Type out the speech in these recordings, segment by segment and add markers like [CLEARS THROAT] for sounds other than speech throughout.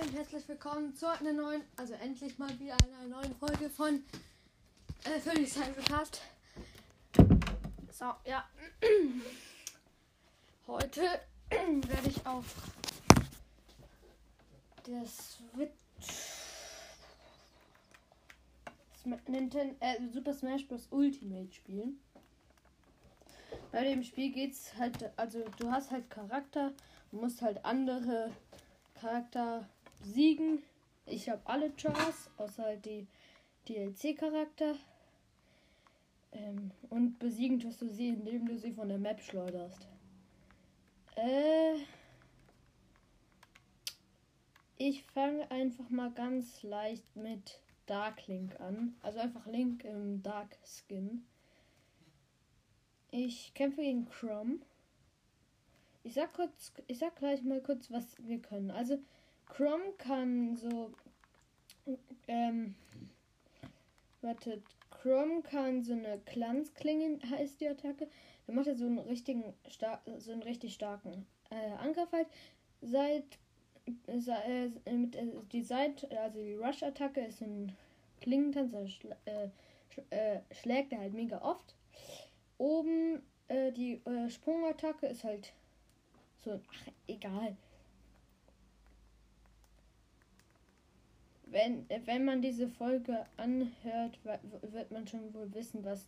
und herzlich willkommen zu einer neuen, also endlich mal wieder einer neuen Folge von äh, Phoenix Cast. So, ja. Heute werde ich auf der Switch Nintendo, äh, Super Smash Bros. Ultimate spielen. Bei dem Spiel geht's halt, also du hast halt Charakter, du musst halt andere Charakter besiegen. Ich habe alle Chars, außer halt die DLC-Charakter. Ähm, und besiegen tust du sie, indem du sie von der Map schleuderst. Äh. Ich fange einfach mal ganz leicht mit Dark Link an. Also einfach Link im Dark Skin. Ich kämpfe gegen Chrome. Ich sag kurz, ich sag gleich mal kurz, was wir können. Also Chrome kann so ähm wartet, Chrome kann so eine Glanzklinge heißt die Attacke. Dann macht er so einen richtigen so einen richtig starken äh, Angriff halt. Seit äh, mit, äh, die Seite, also die Rush-Attacke ist ein Klingentanz, schl äh, sch äh, schlägt er halt mega oft. Oben äh, die äh, Sprungattacke ist halt so, ach, egal. Wenn, wenn man diese Folge anhört, wird man schon wohl wissen, was,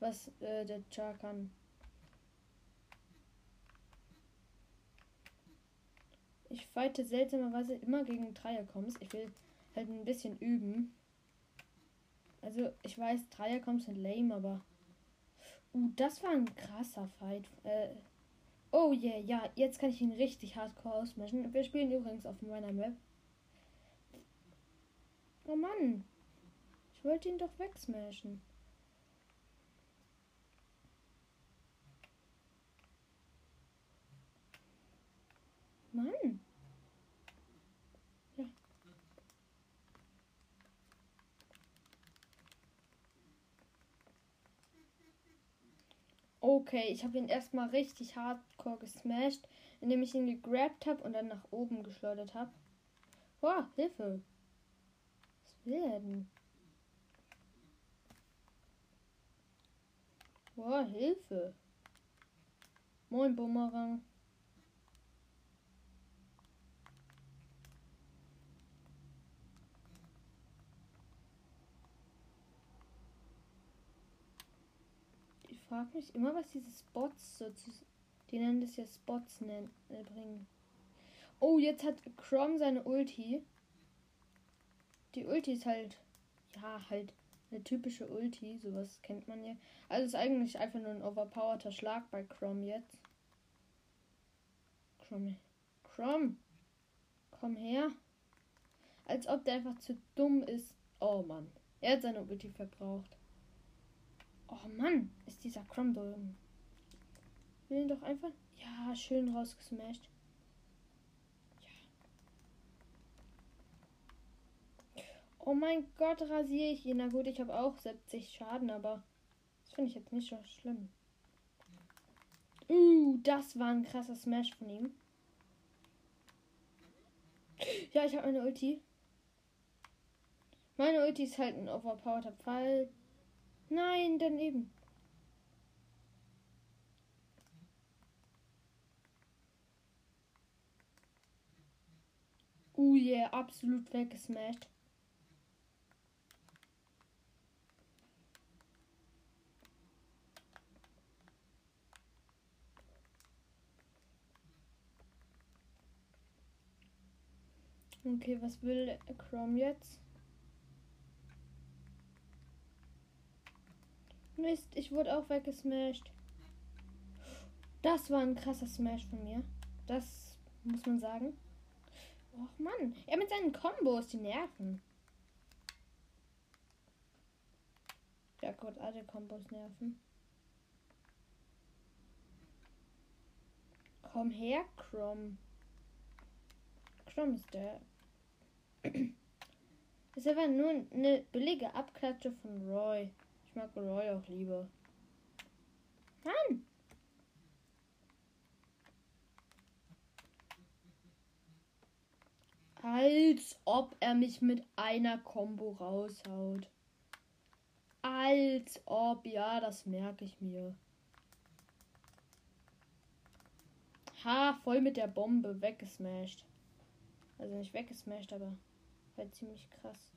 was äh, der Char kann. Ich fighte seltsamerweise immer gegen Dreierkoms. Ich will halt ein bisschen üben. Also, ich weiß, Dreierkoms sind lame, aber. Uh, das war ein krasser Fight. Äh, oh yeah, ja, jetzt kann ich ihn richtig hardcore ausmischen. Wir spielen übrigens auf meiner Map. Oh Mann. Ich wollte ihn doch wegsmashen. Mann. Ja. Okay, ich habe ihn erstmal richtig hardcore gesmashed, indem ich ihn gegrabt habe und dann nach oben geschleudert habe. Boah, Hilfe werden. Boah, Hilfe. Moin, Bumerang. Ich frage mich immer, was diese Spots so zu. Die nennen das ja Spots nennen, äh, bringen. Oh, jetzt hat Chrome seine Ulti. Die Ulti ist halt, ja, halt eine typische Ulti. Sowas kennt man ja. Also ist eigentlich einfach nur ein overpowerter Schlag bei Chrome jetzt. Chrome. Chrome. Komm her. Als ob der einfach zu dumm ist. Oh Mann. Er hat seine Ulti verbraucht. Oh Mann. Ist dieser Chrome dumm. Will ihn doch einfach. Ja, schön rausgesmashed. Oh mein Gott, rasiere ich ihn. Na gut, ich habe auch 70 Schaden, aber das finde ich jetzt nicht so schlimm. Uh, das war ein krasser Smash von ihm. Ja, ich habe meine Ulti. Meine Ulti ist halt ein overpowered Fall. Nein, daneben. Uh, yeah, absolut weggesmashed. Okay, was will Chrome jetzt? Mist, ich wurde auch weggesmashed. Das war ein krasser Smash von mir. Das muss man sagen. Och Mann, er mit seinen Kombos, die nerven. Ja gut, alle Kombos nerven. Komm her, Chrome. Chrome ist der ist aber nur eine billige Abklatsche von Roy. Ich mag Roy auch lieber. Mann! Als ob er mich mit einer Combo raushaut. Als ob, ja, das merke ich mir. Ha, voll mit der Bombe weggesmashed. Also nicht weggesmashed, aber halt ziemlich krass.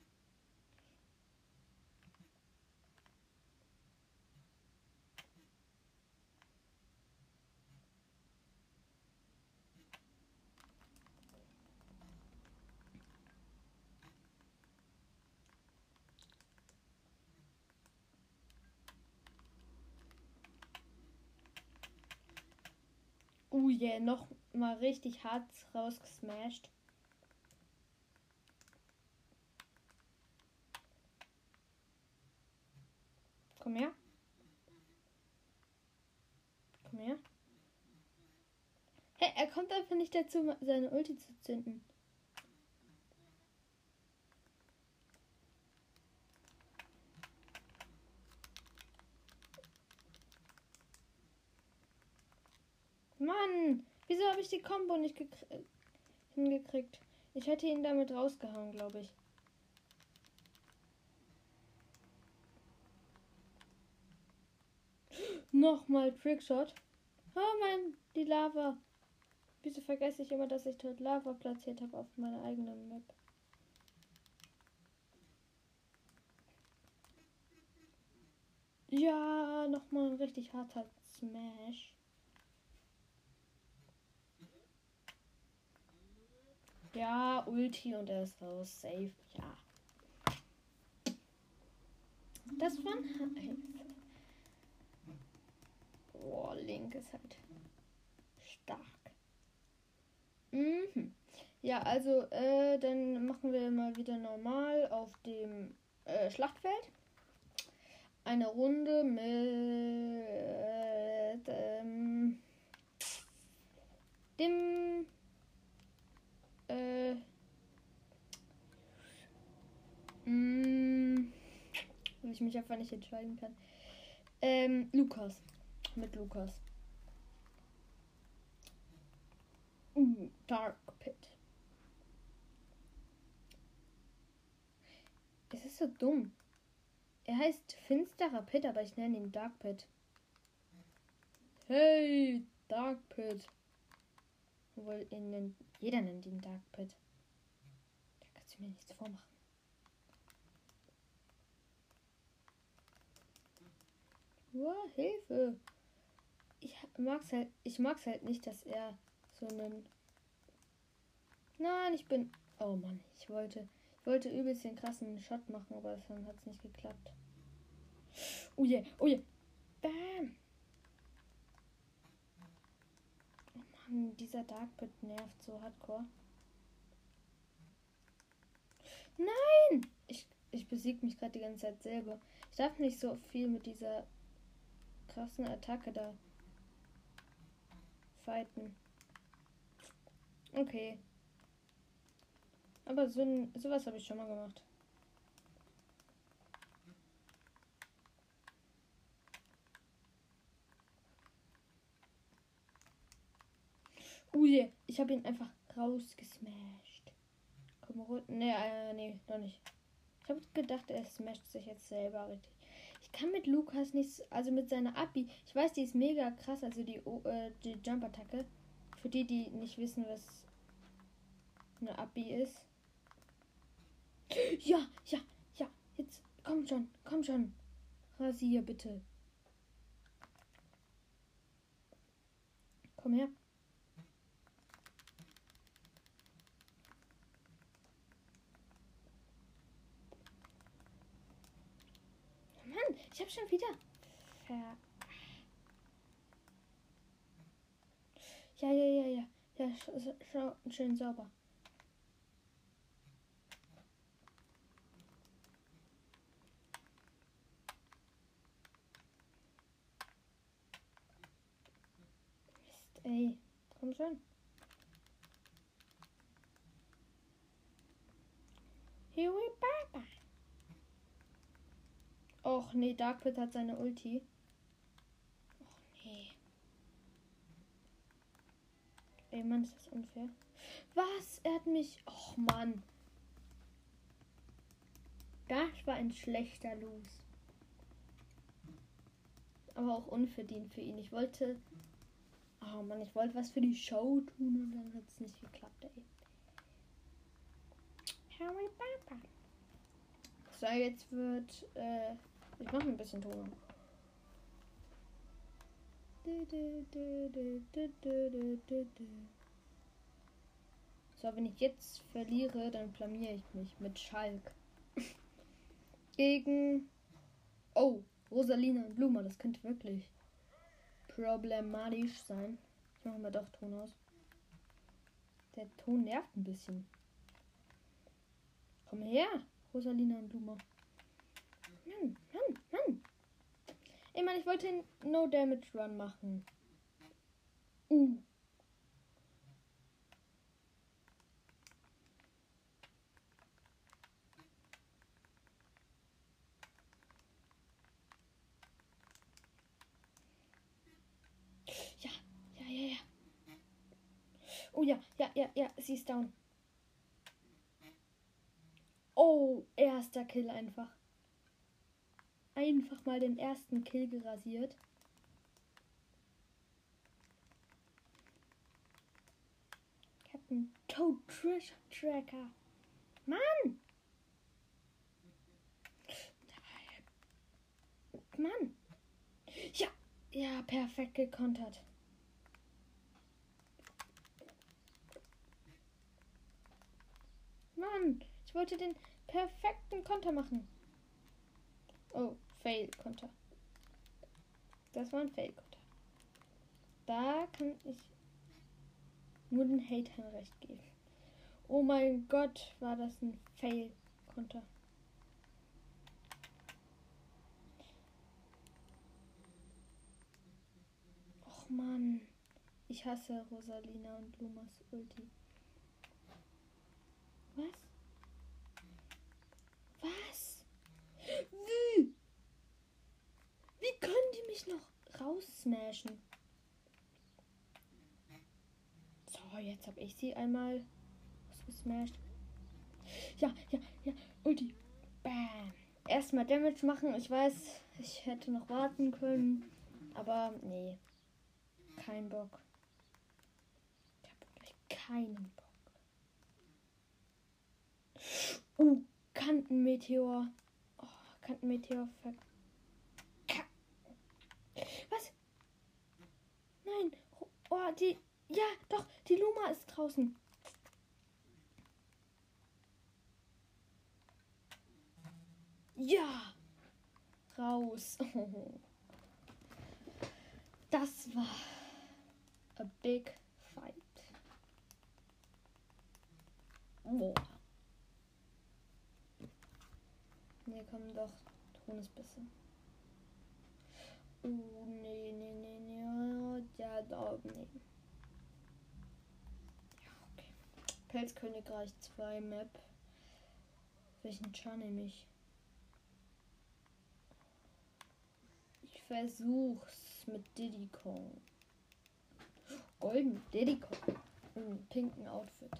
Oh yeah, noch mal richtig hart rausgesmashed. Komm her. Komm her. Hey, er kommt einfach nicht dazu, seine Ulti zu zünden. Mann, wieso habe ich die Combo nicht hingekriegt? Ich hätte ihn damit rausgehauen, glaube ich. Nochmal Trickshot. Oh mein, die Lava. Wieso vergesse ich immer, dass ich dort Lava platziert habe auf meiner eigenen Map? Ja, nochmal ein richtig harter Smash. Ja, Ulti und er ist raus. Safe. Ja. Das war nice. Boah, Link ist halt stark. Mhm. Ja, also, äh, dann machen wir mal wieder normal auf dem äh, Schlachtfeld. Eine Runde mit ähm, dem äh, mh, mm, ich mich einfach nicht entscheiden kann. Ähm, Lukas. Mit Lukas. Uh, Dark Pit. Es ist so dumm. Er heißt finsterer Pit, aber ich nenne ihn Dark Pit. Hey, Dark Pit. Obwohl, ihn nennt, jeder nennt ihn Dark Pit. Da kannst du mir nichts vormachen. Oh, Hilfe. Ich mag's halt, ich mag's halt nicht, dass er so einen. Nein, ich bin. Oh Mann, ich wollte, ich wollte übelst den krassen Shot machen, aber dann hat's nicht geklappt. Oh je, yeah, oh je. Yeah. Bam. Mann, dieser Dark Pit nervt so hardcore. Nein! Ich, ich besiege mich gerade die ganze Zeit selber. Ich darf nicht so viel mit dieser krassen Attacke da fighten. Okay. Aber so, sowas habe ich schon mal gemacht. Oh je, ich habe ihn einfach rausgesmashed. Komm runter. Nee, äh, nee, noch nicht. Ich habe gedacht, er smasht sich jetzt selber richtig. Kann mit Lukas nichts, also mit seiner Abi. Ich weiß, die ist mega krass, also die, äh, die Jump-Attacke. Für die, die nicht wissen, was eine Abi ist. Ja, ja, ja. Jetzt, komm schon, komm schon. Rasier bitte. Komm her. Ich habe schon wieder. Ver ja, ja, ja, ja. Ja, schau, schön sauber. Mist, ey. Komm schon. Here we Baba. Och nee, Darkpit hat seine Ulti. Och nee. Ey, Mann, ist das unfair. Was? Er hat mich. Och Och Mann. Das war ein schlechter Los. Aber auch unverdient für ihn. Ich wollte. Oh Mann, ich wollte was für die Show tun und dann hat es nicht geklappt, ey. Harry Papa. So, jetzt wird. Äh, ich mache ein bisschen Ton. So, wenn ich jetzt verliere, dann blamier ich mich mit Schalk. [LAUGHS] Gegen. Oh, Rosalina und Bluma. Das könnte wirklich problematisch sein. Ich mache mal doch Ton aus. Der Ton nervt ein bisschen. Komm her, Rosalina und Bluma. Mann, Mann, Mann. Ey, Mann, ich wollte den No Damage Run machen. Uh. Ja, ja, ja, ja. Oh ja, ja, ja, ja, sie ist down. Oh, erster Kill einfach. Einfach mal den ersten Kill gerasiert. Captain Toad Treasure Tracker. Mann! Mann! Ja, ja, perfekt gekontert. Mann, ich wollte den perfekten Konter machen. Oh, Fail-Konter. Das war ein Fail-Konter. Da kann ich nur den Hatern recht geben. Oh mein Gott, war das ein Fail-Konter. Och Mann, ich hasse Rosalina und Lumas Ulti. Was? Was? Wie? Wie können die mich noch raussmashen? So, jetzt habe ich sie einmal ausgesmashed. Ja, ja, ja. Ulti. Bam. Erstmal Damage machen. Ich weiß, ich hätte noch warten können. Aber nee. Kein Bock. Ich habe wirklich keinen Bock. Uh, Kantenmeteor. Oh, Kantenmeteor ver. Was? Nein. Oh, die. Ja, doch, die Luma ist draußen. Ja. Raus. [LAUGHS] Das war a big fight. Boah. Nee, komm doch. Ton ist besser. Oh, nee, nee, nee, nee. Ja, da, nee. Ja, okay. Pelzkönigreich 2 Map. Welchen Char nehme ich? Ich versuch's mit Diddy Kong. Golden Diddy Kong. Im pinken Outfit.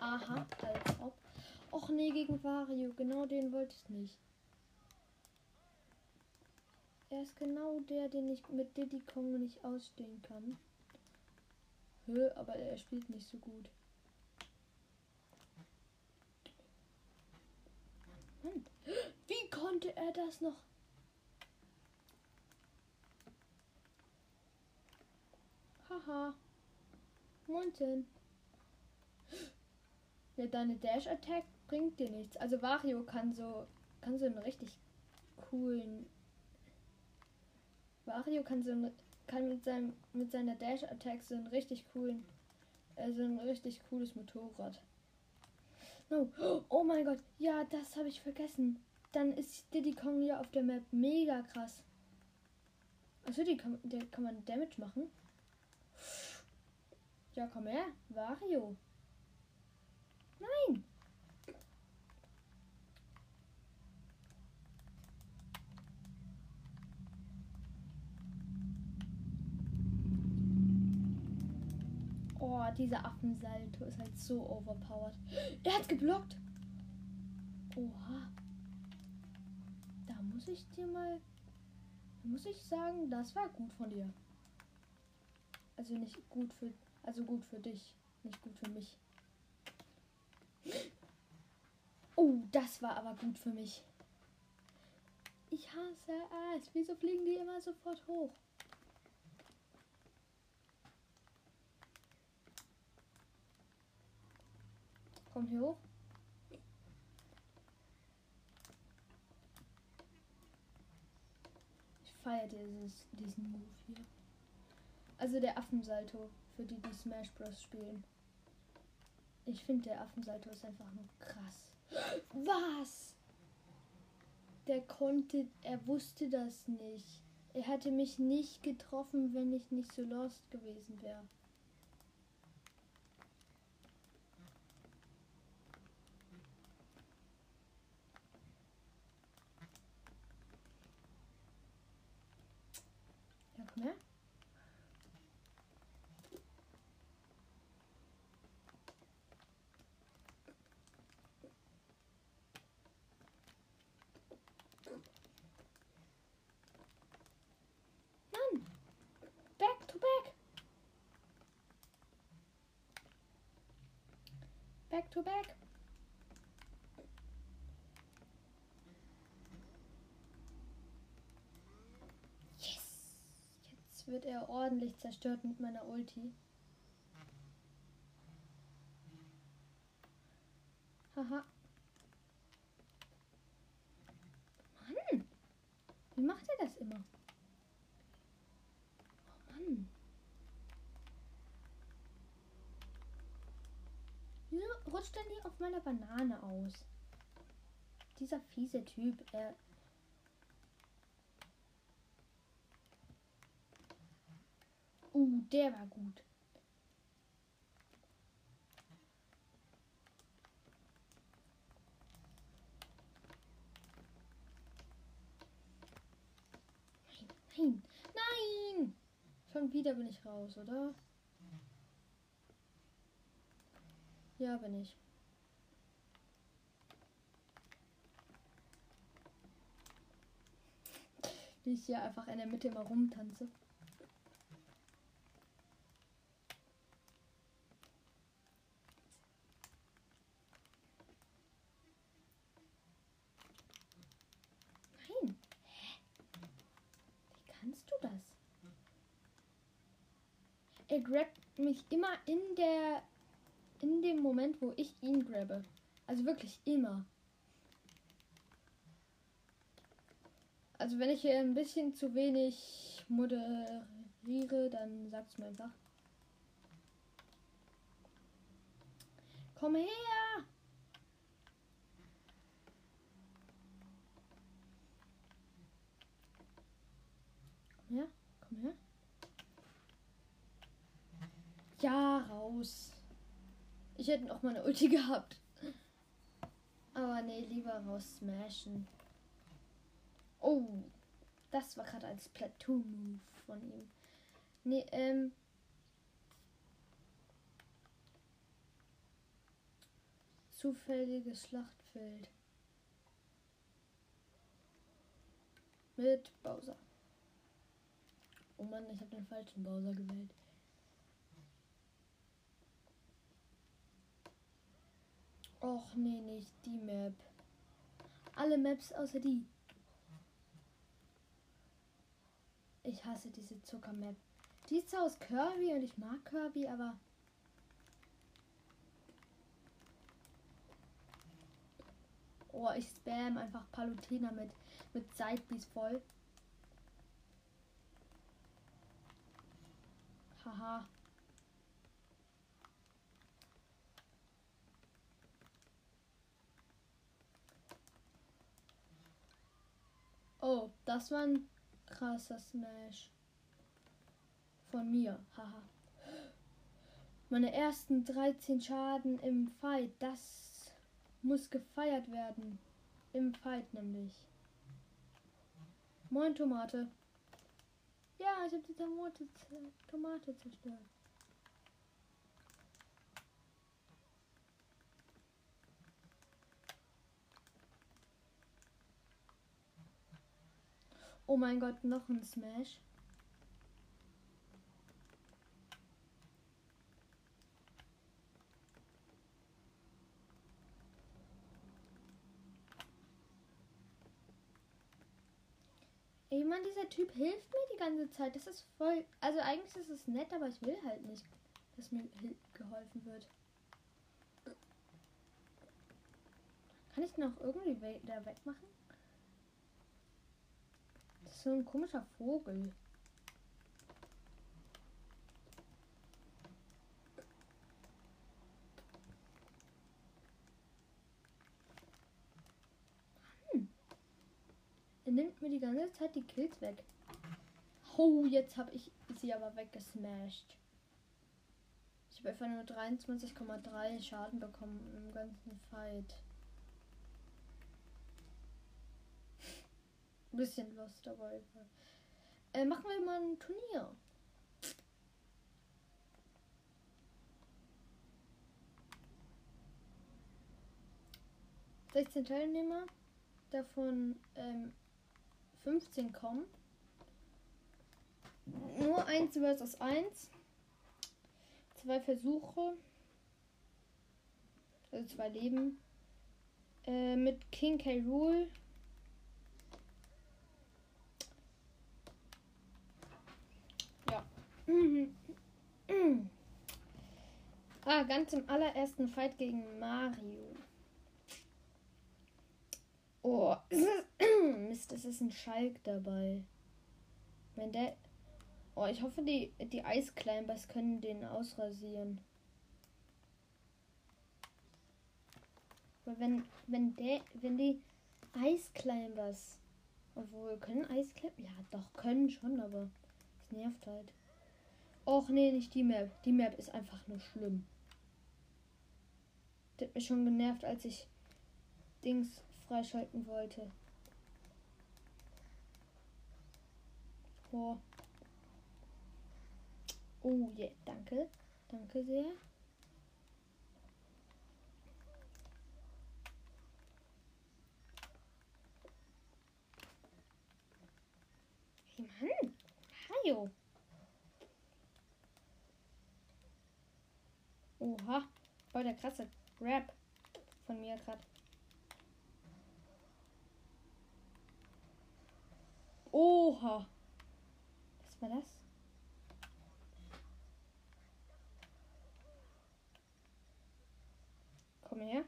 Aha, als ob. Och nee, gegen Wario. Genau den wollte ich nicht. Er ist genau der, den ich mit Diddy Kong nicht ausstehen kann. Hö, aber er spielt nicht so gut. Mann, wie konnte er das noch? Haha. Moinsen. Ja, deine Dash Attack bringt dir nichts. Also Wario kann so kann so einen richtig coolen Wario kann so einen, kann mit seinem mit seiner Dash Attack so einen richtig coolen äh, so ein richtig cooles Motorrad. No. Oh mein Gott, ja, das habe ich vergessen. Dann ist Diddy Kong ja auf der Map mega krass. Also die kann, der kann man Damage machen. Ja, komm her, Wario. Nein! Oh, dieser Affensalto ist halt so overpowered. Er hat geblockt. Oha. Da muss ich dir mal. Muss ich sagen, das war gut von dir. Also nicht gut für. Also gut für dich. Nicht gut für mich. Oh, das war aber gut für mich. Ich hasse es. Wieso fliegen die immer sofort hoch? Komm hier hoch. Ich feiere dieses, diesen Move hier. Also der Affensalto, für die, die Smash Bros. spielen. Ich finde, der Affensalto ist einfach nur krass. [GASPS] Was? Der konnte, er wusste das nicht. Er hätte mich nicht getroffen, wenn ich nicht so lost gewesen wäre. Ja, komm her. Mann! Back to back! Back to back! Yes! Jetzt wird er ordentlich zerstört mit meiner Ulti. Haha. Mann! Wie macht er das immer? Oh Mann. Wieso rutscht er nie auf meiner Banane aus? Dieser fiese Typ, er. Uh, der war gut. Nein, nein! Schon wieder bin ich raus, oder? Ja, bin ich. Wie ich hier einfach in der Mitte immer rumtanze. Nein. Hä? Wie kannst du das? Er grabt mich immer in der in dem Moment, wo ich ihn grabbe. Also wirklich immer. Also wenn ich hier ein bisschen zu wenig moderiere, dann sag's mir einfach. Komm her! Komm her, komm her. Ja, raus. Ich hätte noch mal eine Ulti [LAUGHS] gehabt. Aber nee, lieber raus smashen. Oh, das war gerade als Platoon-Move von ihm. Nee, ähm. Zufälliges Schlachtfeld. Mit Bowser. Oh Mann, ich habe den falschen Bowser gewählt. Och nee, nicht die Map. Alle Maps außer die. Ich hasse diese Zuckermap. Die ist zwar aus Kirby und ich mag Kirby, aber. Oh, ich spam einfach Palutena mit, mit Sidebees voll. Haha. Oh, das war ein krasser Smash. Von mir. Haha. Meine ersten 13 Schaden im Fight. Das muss gefeiert werden. Im Fight nämlich. Moin Tomate. Ja, ich habe die Tomate, Tomate zerstört. Oh mein Gott, noch ein Smash. Ey, Mann, dieser Typ hilft mir die ganze Zeit. Das ist voll. Also eigentlich ist es nett, aber ich will halt nicht, dass mir geholfen wird. Kann ich noch irgendwie we da wegmachen? So ein komischer Vogel. Er nimmt mir die ganze Zeit die Kills weg. Oh, jetzt habe ich sie aber weggesmashed. Ich habe einfach nur 23,3 Schaden bekommen im ganzen Fight. Ein bisschen Lust dabei. Äh, machen wir mal ein Turnier. Sechzehn Teilnehmer, davon ähm, 15 kommen. Nur 1 versus 1. Zwei Versuche. Also zwei Leben. Äh, mit King K. Rule. Ah, ganz im allerersten Fight gegen Mario. Oh, [CLEARS THROAT] Mist, es ist ein Schalk dabei. Wenn der. Oh, ich hoffe, die, die Eisclimbers können den ausrasieren. Weil wenn, wenn der, wenn die Eisclimbers. Obwohl, können Eisclimbers. Ja, doch, können schon, aber es nervt halt. Och nee, nicht die Map. Die Map ist einfach nur schlimm. Das hat mich schon genervt, als ich Dings freischalten wollte. Oh. Oh, yeah, danke. Danke sehr. Hey Mann, Mario. Oha, voll der krasse Rap von mir gerade. Oha. Was war das? Komm her.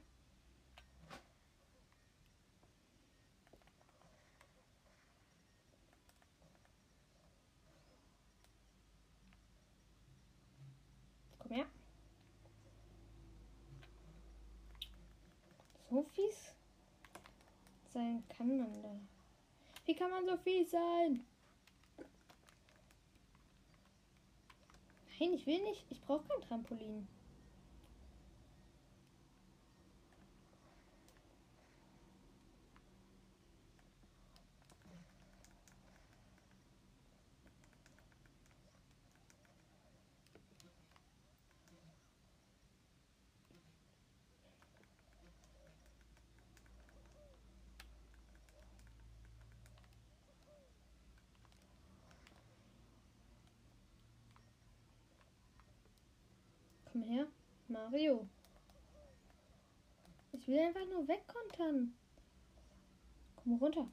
Komm her. So fies sein kann man da. Wie kann man so fies sein? Nein, ich will nicht. Ich brauche kein Trampolin. Komm her. Mario. Ich will einfach nur wegkontern. Komm runter.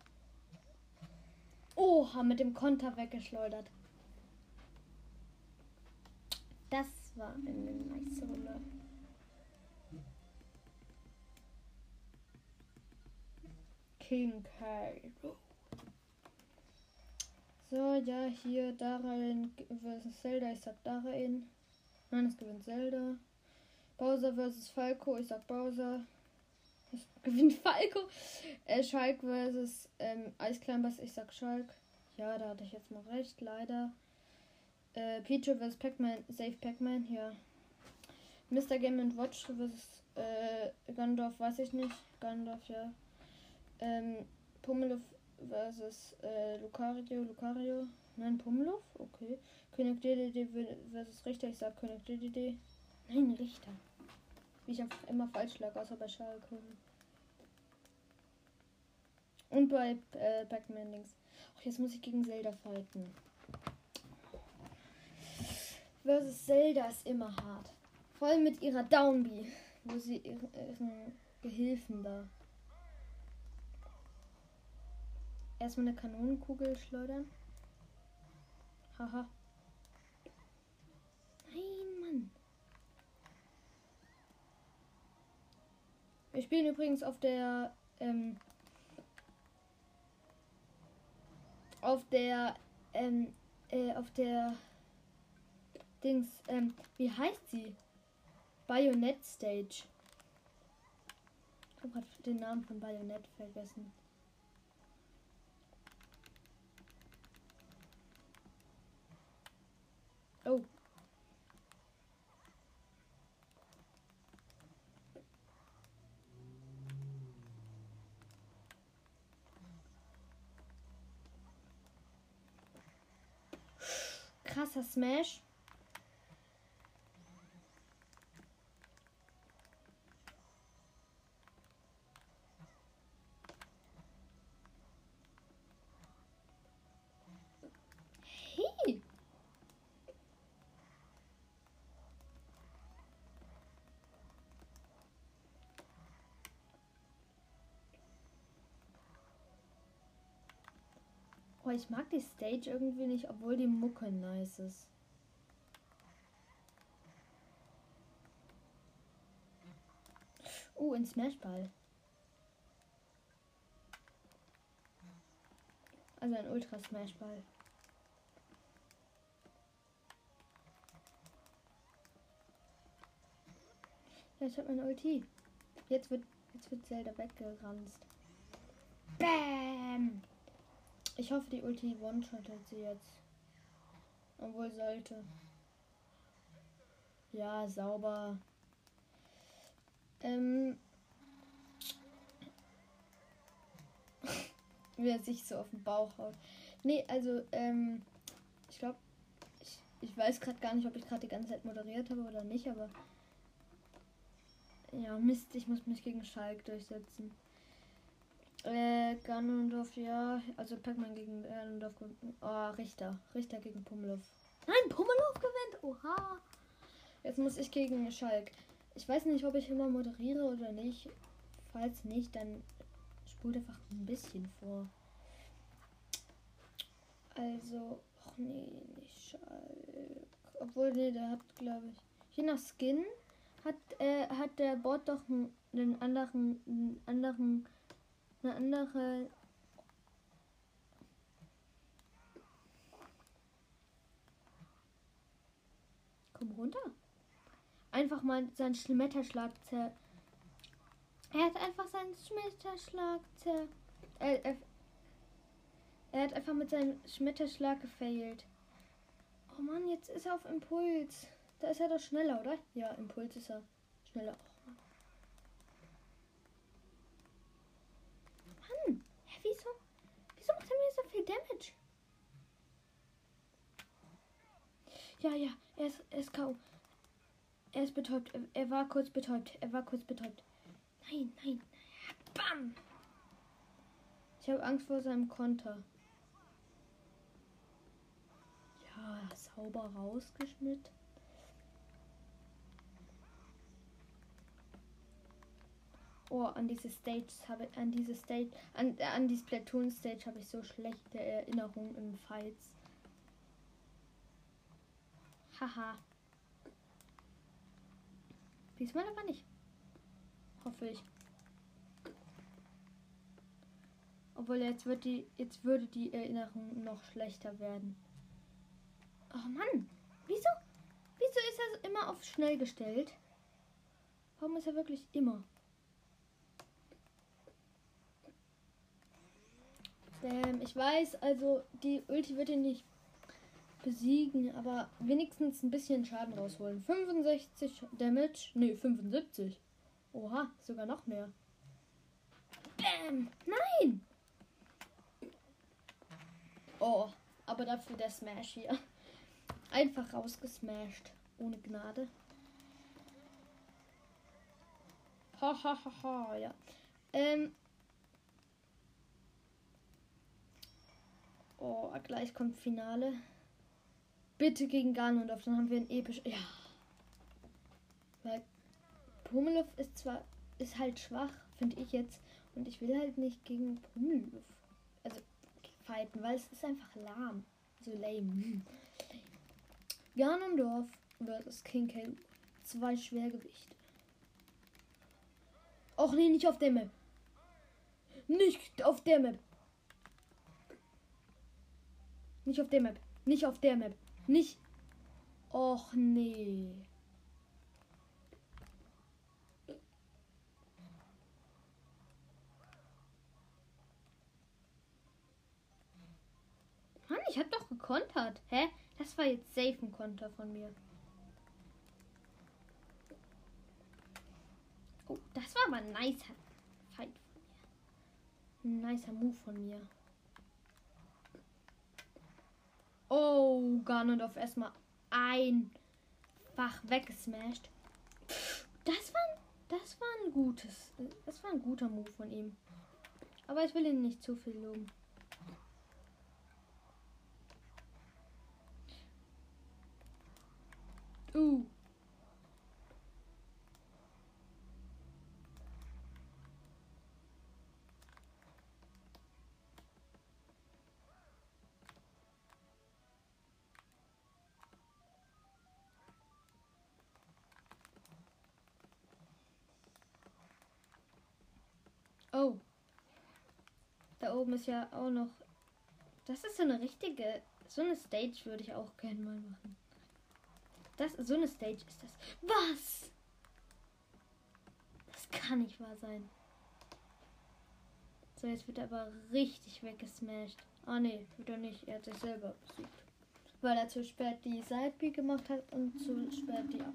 Oha, mit dem Konter weggeschleudert. Das war eine nice Runde. King K. So, ja, hier, da rein versus Zelda, ich sag da rein. Nein, es gewinnt Zelda. Bowser vs. Falco. Ich sag Bowser. Es gewinnt [LAUGHS] Falco. Äh, Schalk vs. Ähm, Climbers. Ich sag Schalk. Ja, da hatte ich jetzt mal recht, leider. Äh, Peter vs. Pac-Man. Safe Pac-Man, ja. Mr. Game Watch vs. Äh, Gandalf, weiß ich nicht. Gandalf, ja. Ähm, Pummeluff vs. Äh, Lucario. Lucario. Nein, Pummeluff? Okay. König DDD versus Richter. Ich sag König DDD. Nein, Richter. Wie ich einfach immer falsch lag, außer bei Schalke. Und bei äh, Pac-Man links. Ach, jetzt muss ich gegen Zelda fighten. Versus Zelda ist immer hart. Vor allem mit ihrer Downbee, wo sie ihren, ihren Gehilfen da. Erstmal eine Kanonenkugel schleudern. Haha. Nein, Mann. Wir spielen übrigens auf der ähm, auf der ähm, äh, auf der Dings ähm, wie heißt sie? Bayonet Stage. Ich habe gerade den Namen von Bayonet vergessen. Oh. Krasser Smash. Hey. Oh, ich mag die Stage irgendwie nicht, obwohl die Mucke nice ist. Oh, ein Smashball. Also ein Ultra Smashball. Ja, ich hab mein Ulti. Jetzt wird, jetzt wird Zelda weggeranzt. Bam! Ich hoffe, die Ulti one-shottet sie jetzt. Obwohl sollte. Ja, sauber. Ähm. [LAUGHS] Wie er sich so auf den Bauch haut. Nee, also, ähm. Ich glaube, ich, ich weiß gerade gar nicht, ob ich gerade die ganze Zeit moderiert habe oder nicht, aber. Ja, Mist, ich muss mich gegen Schalk durchsetzen. Äh, Ganondorf, ja. Also Pac-Man gegen Ganondorf. Oh, Richter. Richter gegen Pummelow. Nein, Pummelow gewinnt. Oha. Jetzt muss ich gegen Schalk. Ich weiß nicht, ob ich immer moderiere oder nicht. Falls nicht, dann spult einfach ein bisschen vor. Also, ach nee, nicht Schalk. Obwohl, nee, der hat, glaube ich. Je nach Skin hat, äh, hat der Bot doch einen, einen anderen, einen anderen eine andere. Komm runter. Einfach mal seinen Schmetterschlag zer. Er hat einfach seinen Schmetterschlag zer. Er, er, er hat einfach mit seinem Schmetterschlag gefailt. Oh Mann, jetzt ist er auf Impuls. Da ist er doch schneller, oder? Ja, Impuls ist er schneller. wieso? Wieso macht er mir so viel Damage? Ja, ja, er ist, er ist kaum. Er ist betäubt. Er, er, war kurz betäubt. Er war kurz betäubt. Nein, nein. Bam! Ich habe Angst vor seinem Konter. Ja, sauber rausgeschnitten. Oh, an diese Stage habe an diese Stage, an, an die Splatoon Stage habe ich so schlechte Erinnerungen im Fights. Haha. Diesmal aber nicht. Hoffe ich. Obwohl jetzt wird die, jetzt würde die Erinnerung noch schlechter werden. Oh Mann, wieso? Wieso ist er immer auf schnell gestellt? Warum ist er wirklich immer? Ähm, ich weiß, also die Ulti wird ihn nicht besiegen, aber wenigstens ein bisschen Schaden rausholen. 65 Damage. Ne, 75. Oha, sogar noch mehr. Bam! Nein! Oh, aber dafür der Smash hier. Einfach rausgesmashed. Ohne Gnade. Ha ha ha ha, ja. Ähm, Oh, gleich kommt Finale. Bitte gegen Ganondorf, dann haben wir ein episch. Ja. Weil Pummeluff ist zwar ist halt schwach, finde ich jetzt. Und ich will halt nicht gegen Pummeluff. Also fighten, weil es ist einfach lahm. So lame. Ganondorf versus King K. Zwei Schwergewichte. Och nee, nicht auf der Map. Nicht auf der Map. Nicht auf der Map. Nicht auf der Map. Nicht. Och nee. Mann, ich hab doch gekontert. Hä? Das war jetzt safe ein Konter von mir. Oh, das war aber ein nicer Fight von mir. Ein nicer Move von mir. Oh, Ganondorf erstmal einfach weggesmashed. Das war, das war ein gutes, das war ein guter Move von ihm. Aber ich will ihn nicht zu viel loben. Uh. Oh. Oben ist ja auch noch. Das ist so eine richtige. So eine Stage würde ich auch gerne mal machen. Das, so eine Stage ist das. Was? Das kann nicht wahr sein. So, jetzt wird er aber richtig weggesmashed. Ah ne, wird er nicht. Er hat sich selber besiegt. Weil er zu spät die Side gemacht hat und zu spät die Up.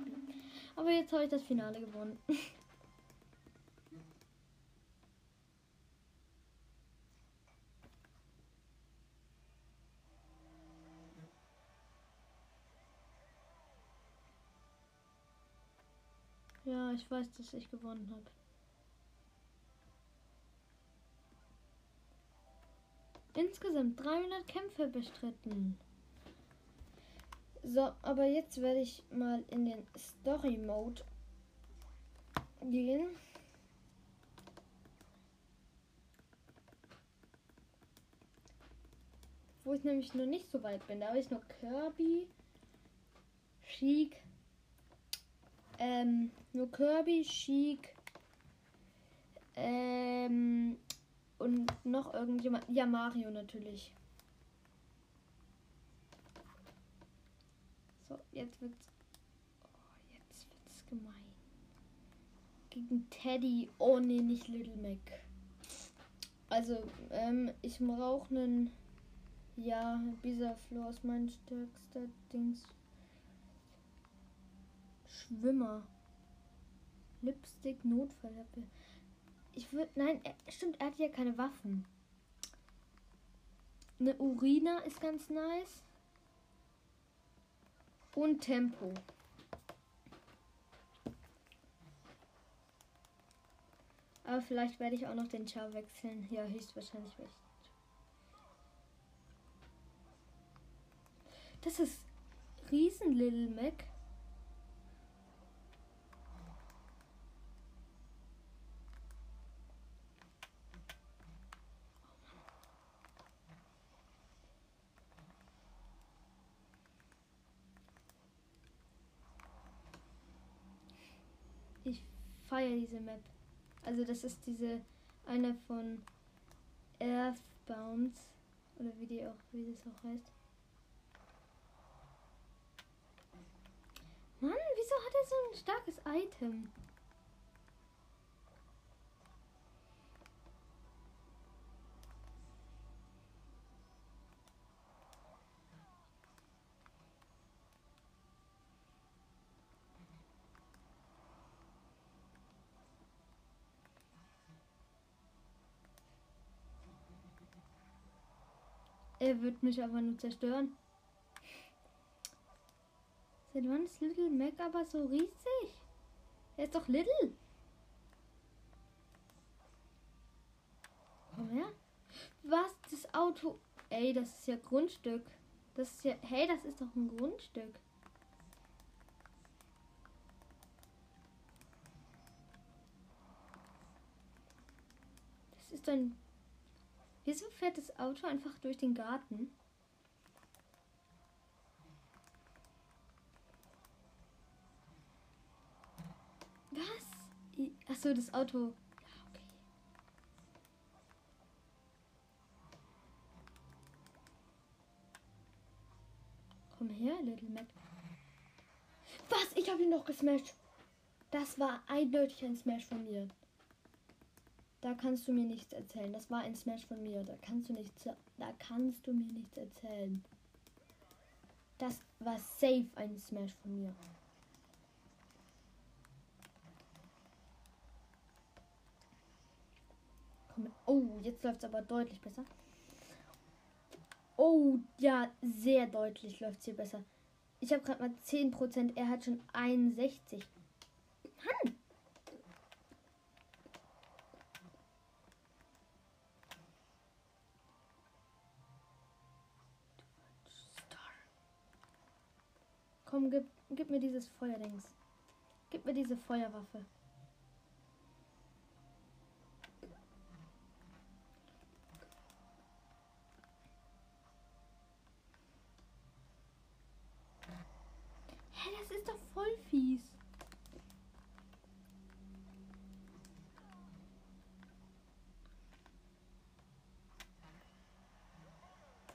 Aber jetzt habe ich das Finale gewonnen. [LAUGHS] ich weiß, dass ich gewonnen habe. Insgesamt 300 Kämpfe bestritten. So, aber jetzt werde ich mal in den Story Mode gehen. Wo ich nämlich noch nicht so weit bin. Da habe ich noch Kirby, Sheik, ähm, nur Kirby, Chic, ähm, und noch irgendjemand. Ja, Mario natürlich. So, jetzt wird's. Oh, jetzt wird's gemein. Gegen Teddy. Oh nee, nicht Little Mac. Also, ähm, ich brauche einen. Ja, Bisaflor ist mein stärkster Dings. Schwimmer. Lipstick, Notfallhappe. Ich würde. Nein, er, stimmt, er hat ja keine Waffen. Eine Urina ist ganz nice. Und Tempo. Aber vielleicht werde ich auch noch den Char wechseln. Ja, höchstwahrscheinlich werde Das ist Riesen Little Mac. Feiere diese Map. Also das ist diese eine von Earthbound oder wie die auch wie das auch heißt. Mann, wieso hat er so ein starkes Item? Er wird mich aber nur zerstören. Seit wann ist Little Mac aber so riesig? Er ist doch Little. Komm her. Was? Das Auto. Ey, das ist ja Grundstück. Das ist ja. Hey, das ist doch ein Grundstück. Das ist ein. Wieso fährt das Auto einfach durch den Garten? Was? Achso, das Auto. Ja, okay. Komm her, Little Mac. Was? Ich habe ihn noch gesmashed. Das war eindeutig ein Smash von mir. Da kannst du mir nichts erzählen. Das war ein Smash von mir. Da kannst du nichts. Da kannst du mir nichts erzählen. Das war safe ein Smash von mir. Oh, jetzt läuft es aber deutlich besser. Oh, ja, sehr deutlich läuft es hier besser. Ich habe gerade mal 10%, er hat schon 61. Mann! Komm, gib, gib mir dieses Feuerdings. Gib mir diese Feuerwaffe. Hä, das ist doch voll fies.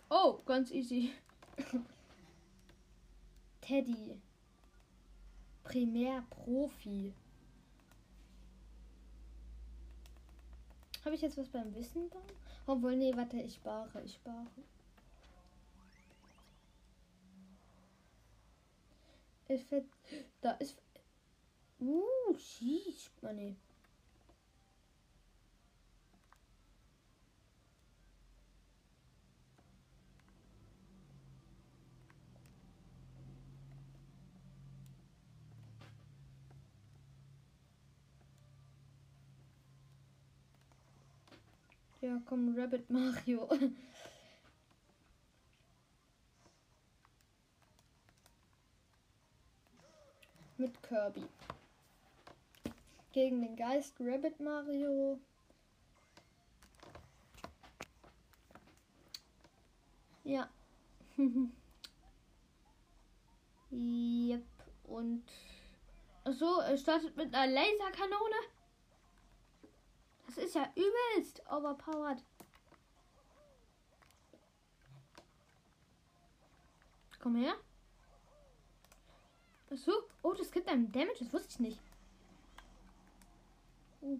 Oh, ganz easy. Teddy. Primärprofi. Habe ich jetzt was beim Wissen da? Obwohl, nee, warte, ich spare, ich spare. Fällt. Da ist. Uh, schieß. Nee. Ja, komm, Rabbit Mario. Mit Kirby. Gegen den Geist Rabbit Mario. Ja. [LAUGHS] yep. Und. So, es startet mit einer Laserkanone. Das ist ja übelst overpowered. Komm her. Achso. Oh, das gibt einem Damage. Das wusste ich nicht. Oh,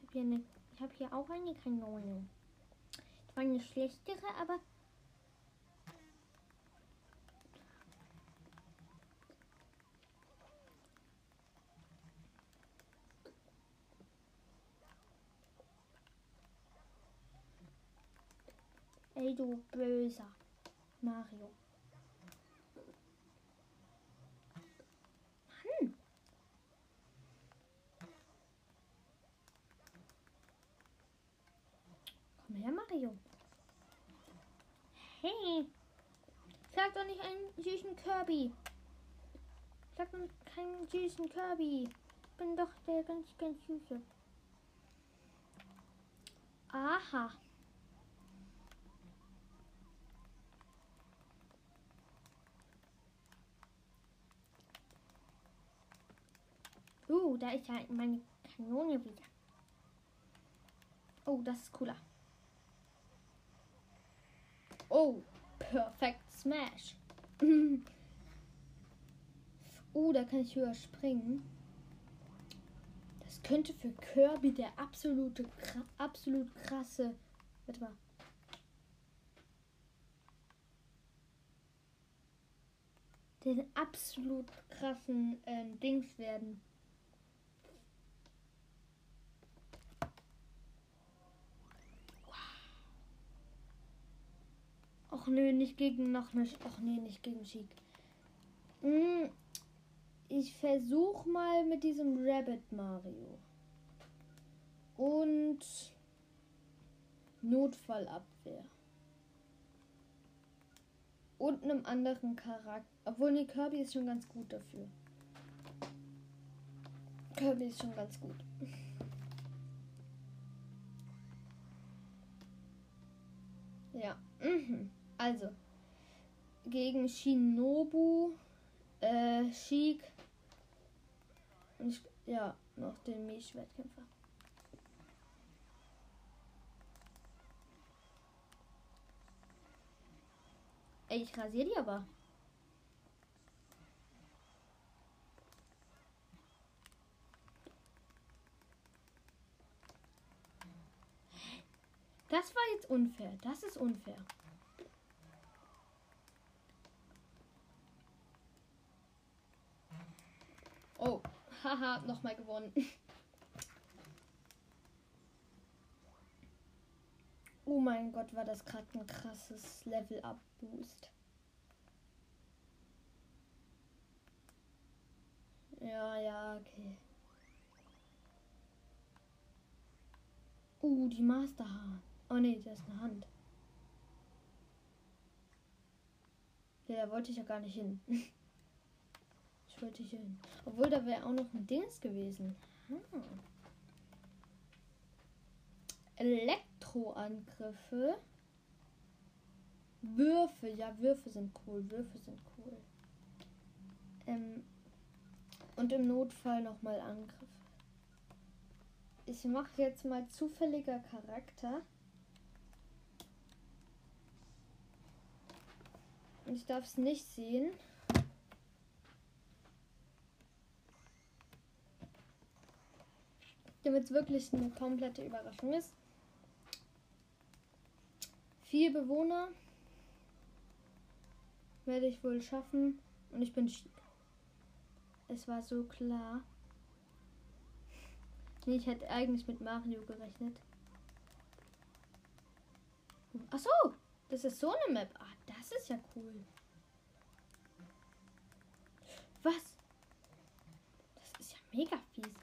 ich habe hier, hab hier auch eine Kanone. Das war eine schlechtere, aber... Ey, du böser Mario. Mann. Komm her, Mario. Hey. Sag doch nicht einen süßen Kirby. Sag doch keinen süßen Kirby. Ich bin doch der ganz, ganz süße. Aha. Uh, da ist ja meine Kanone wieder. Oh, das ist cooler. Oh, perfekt Smash. oh, [LAUGHS] da kann ich höher springen. Das könnte für Kirby der absolute, absolut krasse. Warte mal. Den absolut krassen äh, Dings werden. Och nö, nicht gegen noch nicht. Och nee, nicht gegen Chic. Hm, ich versuch mal mit diesem Rabbit Mario. Und Notfallabwehr. Und einem anderen Charakter. Obwohl, nee, Kirby ist schon ganz gut dafür. Kirby ist schon ganz gut. [LAUGHS] Ja. Mhm. Also. Gegen Shinobu, äh, Sheik und ich, ja, noch den Misch-Wettkämpfer. Ey, ich rasiere die aber. Das war jetzt unfair. Das ist unfair. Oh, haha, nochmal gewonnen. Oh mein Gott, war das gerade ein krasses Level-Up-Boost. Ja, ja, okay. Uh, die Masterhand. Oh ne, das ist eine Hand. Ja, da wollte ich ja gar nicht hin. [LAUGHS] ich wollte hier hin. Obwohl, da wäre auch noch ein Dings gewesen. Hm. Elektroangriffe. Würfe. Ja, Würfe sind cool. Würfe sind cool. Ähm, und im Notfall nochmal Angriff. Ich mache jetzt mal zufälliger Charakter. Und ich darf es nicht sehen. Damit es wirklich eine komplette Überraschung ist. Vier Bewohner werde ich wohl schaffen. Und ich bin. Es war so klar. Nee, ich hätte eigentlich mit Mario gerechnet. Ach so, das ist so eine Map. Ah, das ist ja cool. Was? Das ist ja mega fies.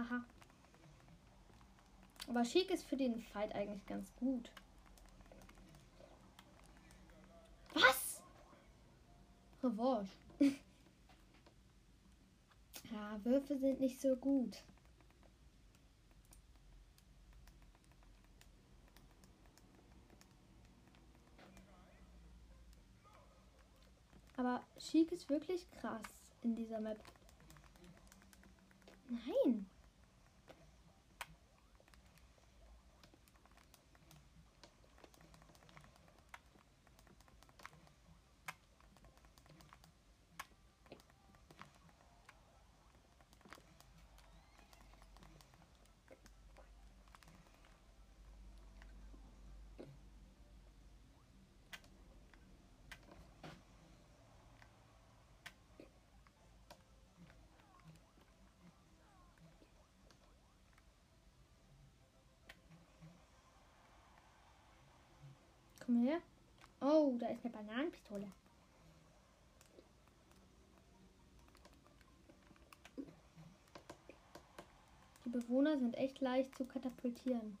Haha. Aber Schick ist für den Fight eigentlich ganz gut. Was? Revanche. [LAUGHS] ja, Würfe sind nicht so gut. Aber Chic ist wirklich krass in dieser Map. Nein. Her. Oh, da ist eine Bananenpistole. Die Bewohner sind echt leicht zu katapultieren.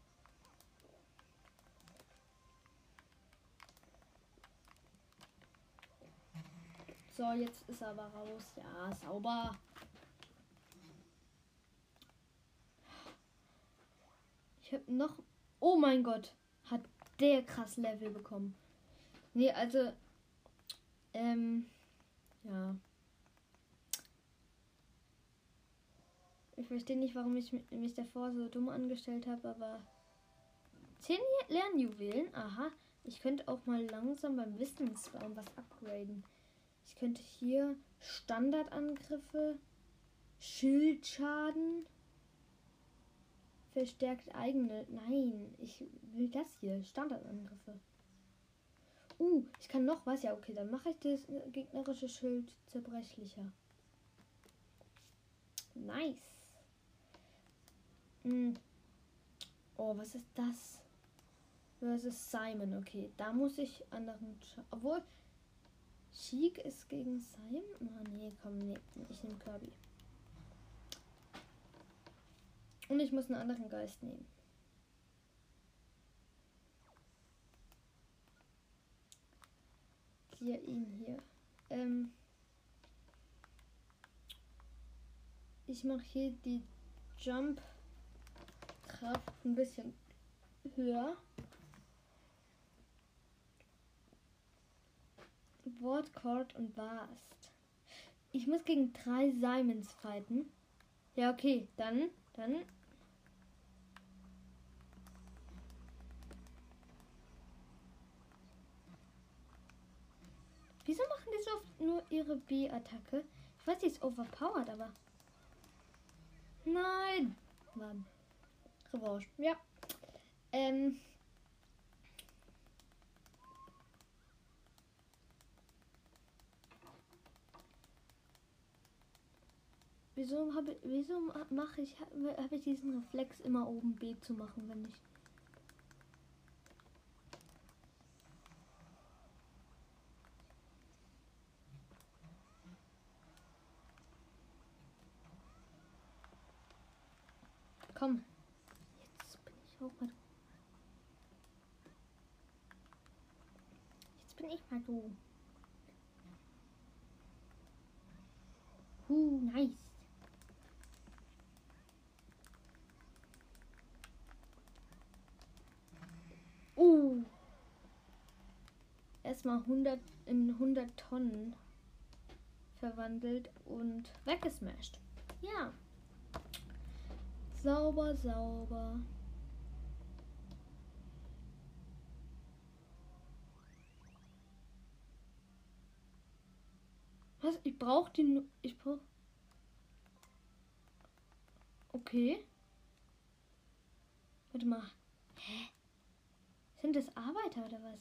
So, jetzt ist er aber raus. Ja, sauber. Ich habe noch. Oh mein Gott. Der krass Level bekommen. Nee, also. Ähm. Ja. Ich verstehe nicht, warum ich mich davor so dumm angestellt habe, aber. 10 Lernjuwelen? Aha. Ich könnte auch mal langsam beim Wissensbaum was upgraden. Ich könnte hier Standardangriffe, Schildschaden, verstärkt eigene. Nein, ich will das hier. Standardangriffe. Uh, ich kann noch was. Ja, okay, dann mache ich das gegnerische Schild zerbrechlicher. Nice. Hm. Oh, was ist das? Versus Simon. Okay, da muss ich anderen. Obwohl. Sheik ist gegen Simon? Oh, nee, komm, nee. Ich nehme Kirby. Und ich muss einen anderen Geist nehmen. platziere ihn hier. Ähm, ich mache hier die Jump Kraft ein bisschen höher. Wordcord und Bast. Ich muss gegen drei Simons fighten. Ja, okay, dann, dann. Wieso machen die so oft nur ihre B-Attacke? Ich weiß, die ist overpowered, aber. Nein! Mann. Revanche. Ja. Ähm. Wieso habe wieso mache ich habe ich diesen Reflex immer oben B zu machen, wenn ich Komm. Jetzt bin ich auch mal. Jetzt bin ich mal du. Uh, nice. Erstmal 100 in 100 Tonnen verwandelt und weggesmashed. Ja. Sauber, sauber. Was? Ich brauche die. Ich brauche. Okay. Warte mal. Hä? Sind das Arbeiter oder was?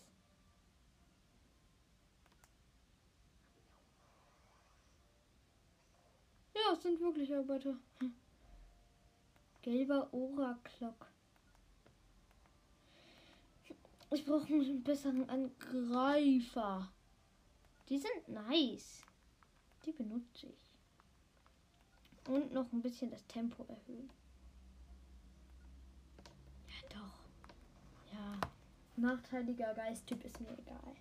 Ja, es sind wirklich Arbeiter. Hm. Gelber Ora-Glock. Ich brauche einen besseren Angreifer. Die sind nice. Die benutze ich. Und noch ein bisschen das Tempo erhöhen. Ja, doch. Ja. Nachteiliger Geisttyp ist mir egal.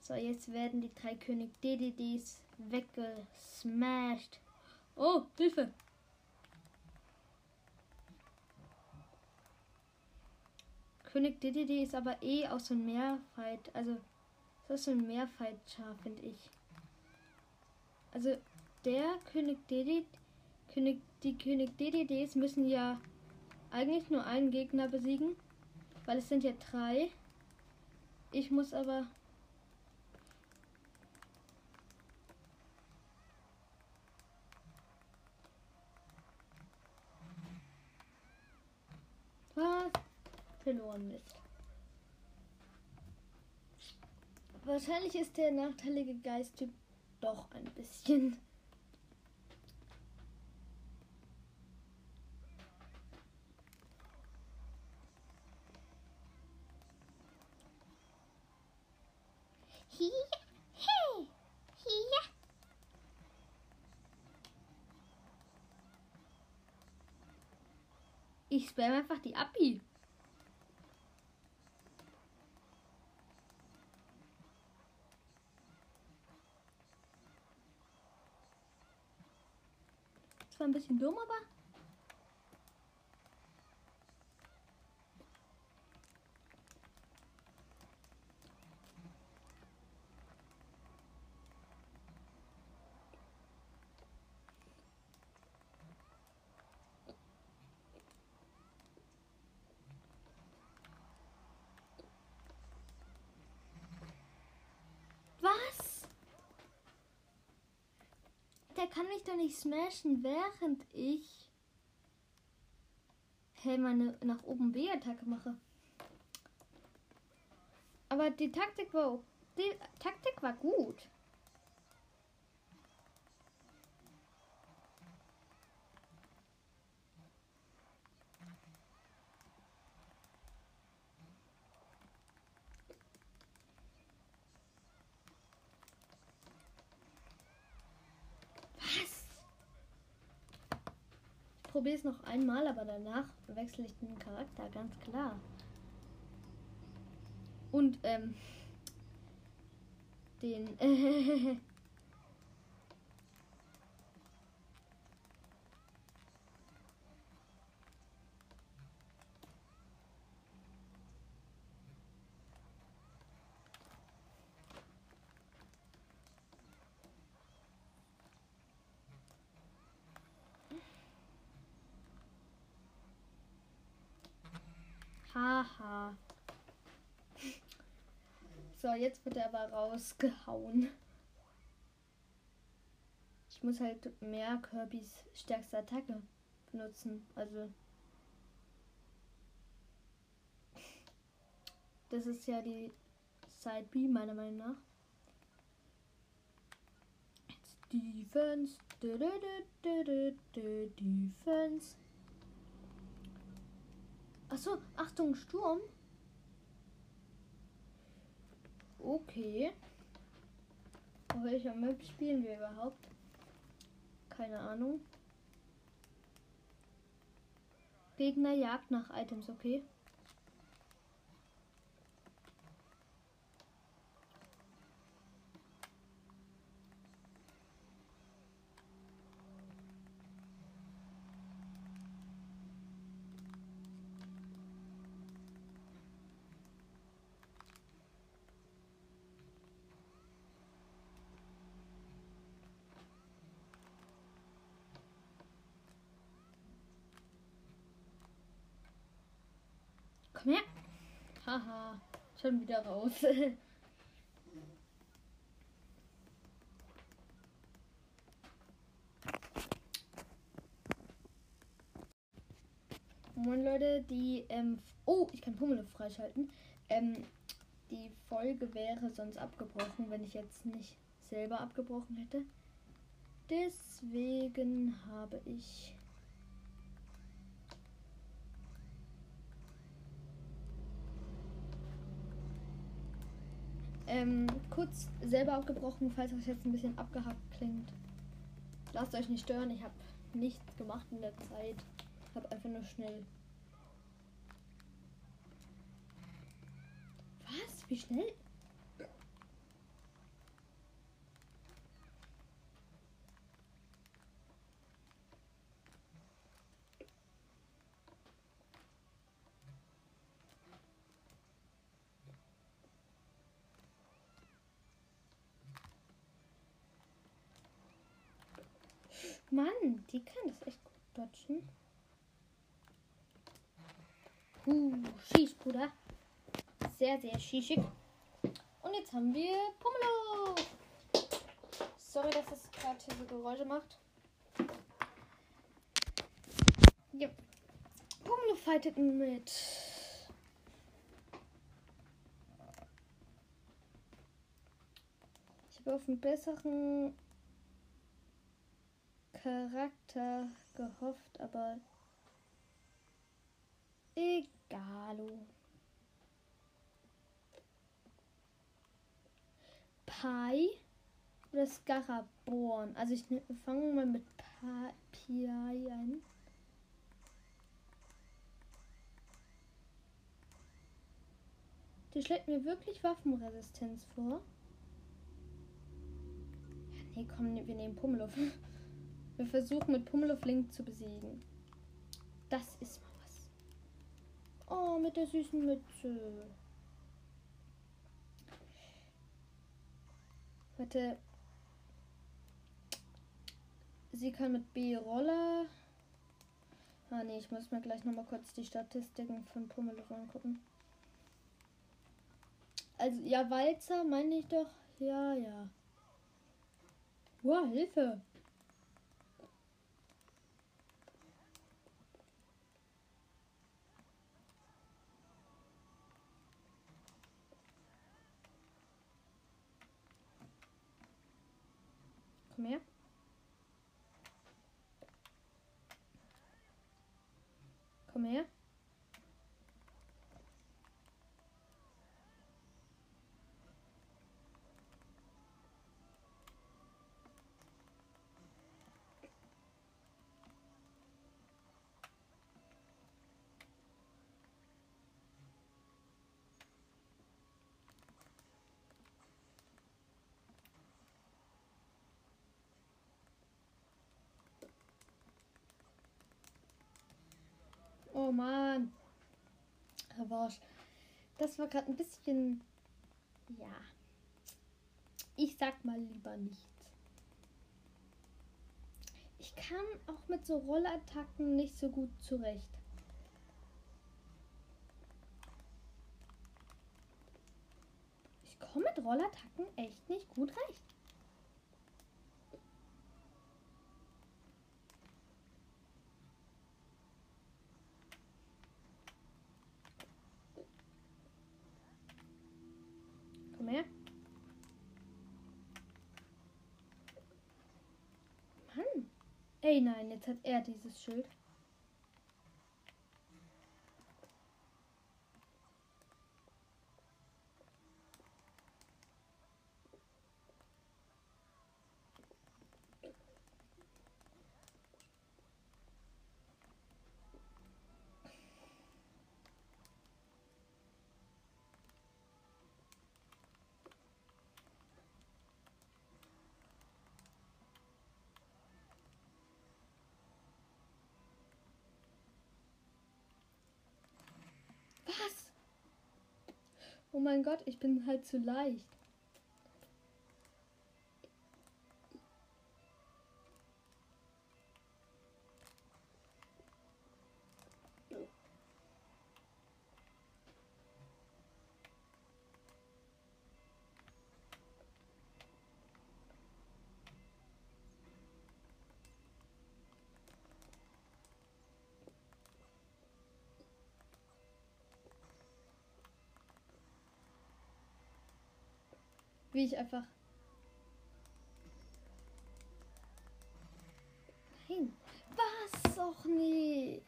So, jetzt werden die drei König DDDs weggesmashed. Oh, Hilfe! König DDD ist aber eh auch so ein Mehrfight. Also, das ist so ein Mehrfight-Char, finde ich. Also, der König DDD, König, die König DDDs müssen ja eigentlich nur einen Gegner besiegen, weil es sind ja drei. Ich muss aber Was? Verloren ist. Wahrscheinlich ist der nachteilige Geisttyp doch ein bisschen. Hier, hey, hier. Ich spam einfach die Abi. Das war ein bisschen dumm, aber der kann mich doch nicht smashen, während ich hey, meine nach oben B-Attacke mache. Aber die Taktik war die Taktik war gut. Probiere es noch einmal, aber danach wechsle ich den Charakter, ganz klar. Und ähm, den [LAUGHS] äh, Haha. So, jetzt wird er aber rausgehauen. Ich muss halt mehr Kirbys stärkste Attacke benutzen. Also. Das ist ja die Side B, meiner Meinung nach. Defense. Defense. Achso, Achtung, Sturm. Okay. Auf welcher Map spielen wir überhaupt? Keine Ahnung. Gegner jagt nach Items, okay. Komm her. Haha. Schon wieder raus. [LAUGHS] Moin Leute, die ähm, oh, ich kann Pummel freischalten. Ähm, die Folge wäre sonst abgebrochen, wenn ich jetzt nicht selber abgebrochen hätte. Deswegen habe ich ähm, kurz selber abgebrochen, falls das jetzt ein bisschen abgehackt klingt. Lasst euch nicht stören, ich habe nichts gemacht in der Zeit. Ich habe einfach nur schnell. Was? Wie schnell? Mann, die kann das echt gut dodgen. Uh, schieß, Bruder. Sehr, sehr schießig. Und jetzt haben wir Pomelo. Sorry, dass das gerade hier so Geräusche macht. Ja. Pomelo fightet mit. Ich habe auf einen besseren Charakter gehofft, aber egalo. Pi oder Scaraborn? Also ich fange mal mit Pi an. Der schlägt mir wirklich Waffenresistenz vor. Ja, nee, komm, wir nehmen Pummeluff. Wir versuchen mit Pummeluff Link zu besiegen. Das ist mal was. Oh, mit der süßen Mütze. Warte. Sie kann mit B-Roller. Ah nee, ich muss mir gleich nochmal kurz die Statistiken von Pummeluff angucken. Also, ja, Walzer meine ich doch. Ja, ja. Wow, Hilfe. Komm her. Komm her. Oh Mann. Revanche. Das war gerade ein bisschen. Ja. Ich sag mal lieber nichts. Ich kam auch mit so Rollattacken nicht so gut zurecht. Ich komme mit Rollattacken echt nicht gut recht. Komm her. Mann. Ey, nein, jetzt hat er dieses Schild. Was? Oh mein Gott, ich bin halt zu leicht. Wie ich einfach. Nein. Was? Och nee.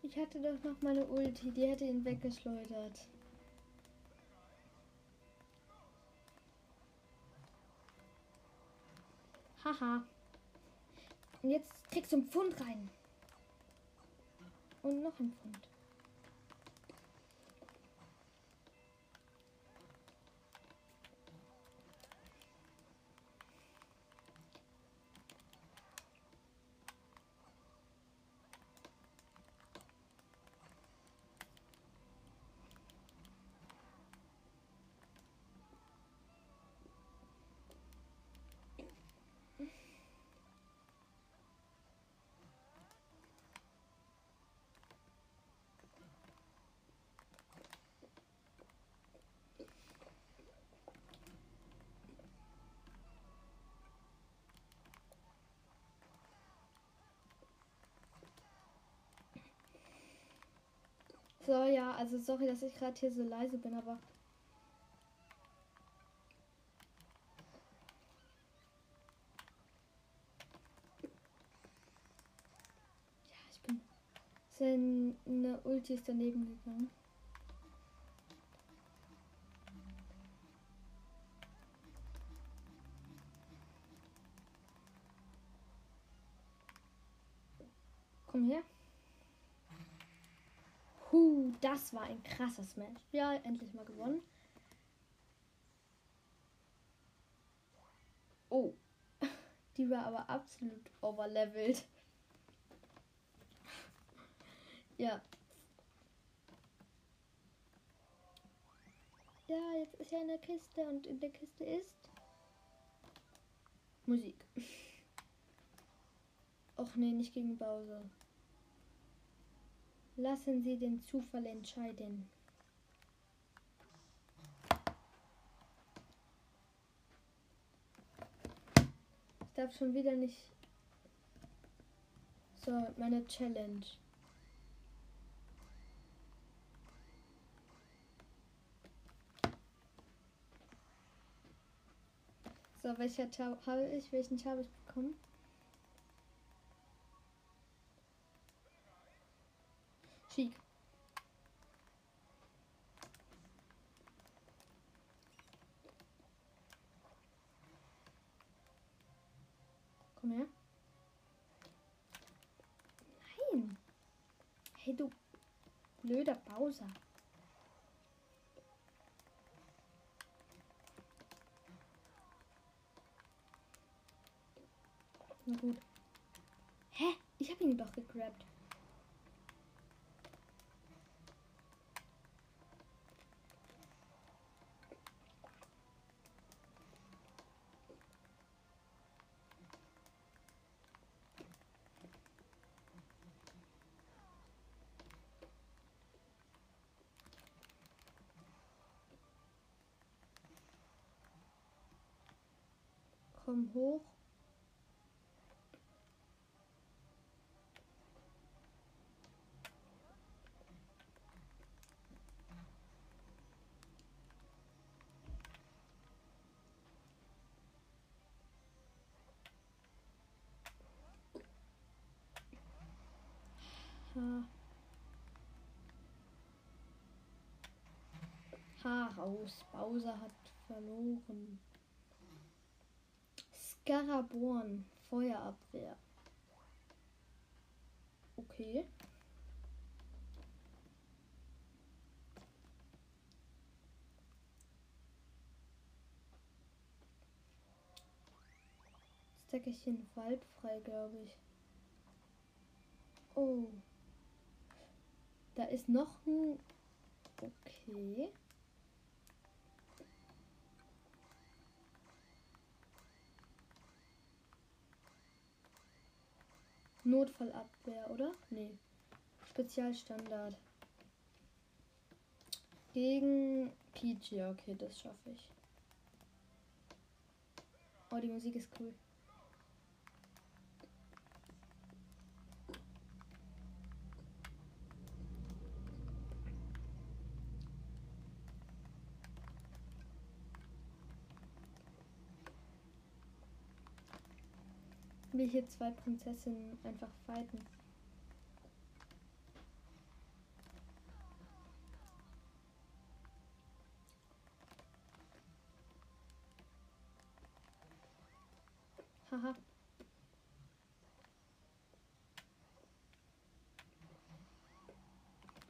Ich hatte doch noch meine Ulti, die hätte ihn weggeschleudert. Haha. Und jetzt kriegst du einen Pfund rein. Und noch ein Pfund. So, ja, also sorry, dass ich gerade hier so leise bin, aber. Ja, ich bin. Seine Ulti ist daneben gegangen. Das war ein krasses Match. Ja, endlich mal gewonnen. Oh, [LAUGHS] die war aber absolut overlevelt. [LAUGHS] Ja. Ja, jetzt ist ja eine Kiste und in der Kiste ist Musik. [LAUGHS] Och nee, nicht gegen Bowser. Lassen Sie den Zufall entscheiden. Ich darf schon wieder nicht. So, meine Challenge. So, welcher Tab habe ich? Welchen Tab habe ich bekommen? Chic. Her. Nein. Hey, du blöder Bowser. Na gut. Hä? Ich habe ihn doch gegrabt. Komm hoch. Ha. Ha raus. Bowser hat verloren. Garaborn, Feuerabwehr. Okay. Das Deckerchen waldfrei, glaube ich. Oh. Da ist noch ein. Okay. Notfallabwehr, oder? Nee. Spezialstandard. Gegen Peach, okay, das schaffe ich. Oh, die Musik ist cool. Wie hier zwei Prinzessinnen einfach fighten. Haha.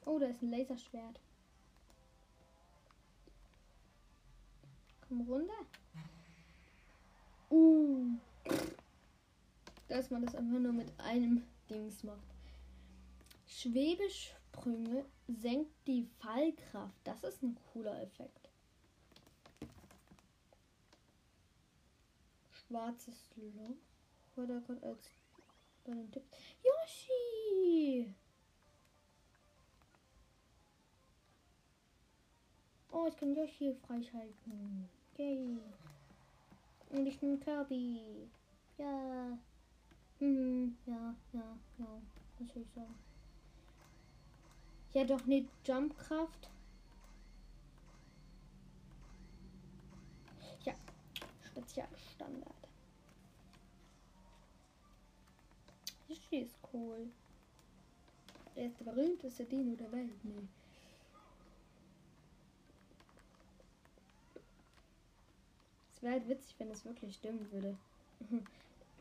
Oh, da ist ein Laserschwert. Komm runter. Uh dass man das einfach nur mit einem Dings macht. Schwebesprünge senkt die Fallkraft. Das ist ein cooler Effekt. Schwarzes Loch. War da gerade als bei den Tipps. Yoshi! Oh, ich kann Yoshi freischalten. Yay. Und ich nehme Kirby. Ja. Hm, ja, ja, ja, ich sagen? Ja, doch nicht Jumpkraft. Ja, Spezialstandard. Das ist cool. Der ist der berühmteste Dino der Welt. Nee. Es wäre halt witzig, wenn es wirklich stimmen würde. [LAUGHS]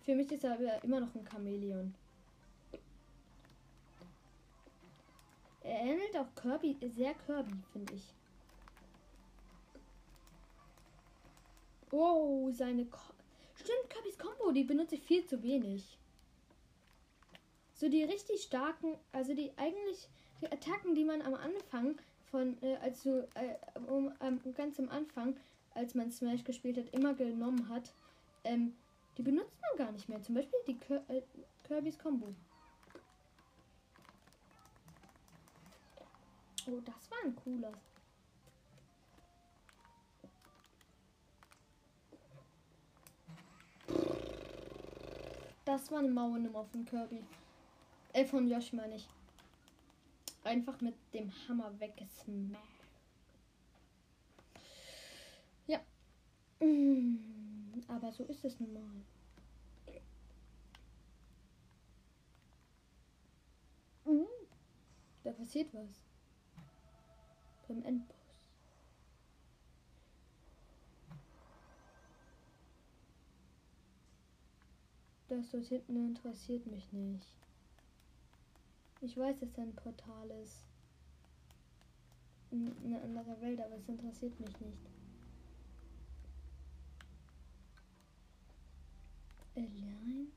Für mich ist er aber immer noch ein Chamäleon. Er ähnelt auch Kirby, sehr Kirby, finde ich. Oh, seine... Ko Stimmt, Kirbys Combo, die benutze ich viel zu wenig. So die richtig starken, also die eigentlich, die Attacken, die man am Anfang von, äh, also äh, um, ähm, ganz am Anfang, als man Smash gespielt hat, immer genommen hat, ähm, die benutzt man gar nicht mehr. Zum Beispiel die Kir äh, Kirby's Combo. Oh, das war ein cooler. Das war eine Mauernummer von Kirby. Äh, von Yoshi meine ich. Einfach mit dem Hammer weggesmashed. Ja. Aber so ist es nun mal. Da passiert was beim Endboss. Das dort hinten interessiert mich nicht. Ich weiß, dass da ein Portal ist. In einer anderen Welt, aber es interessiert mich nicht. Allein?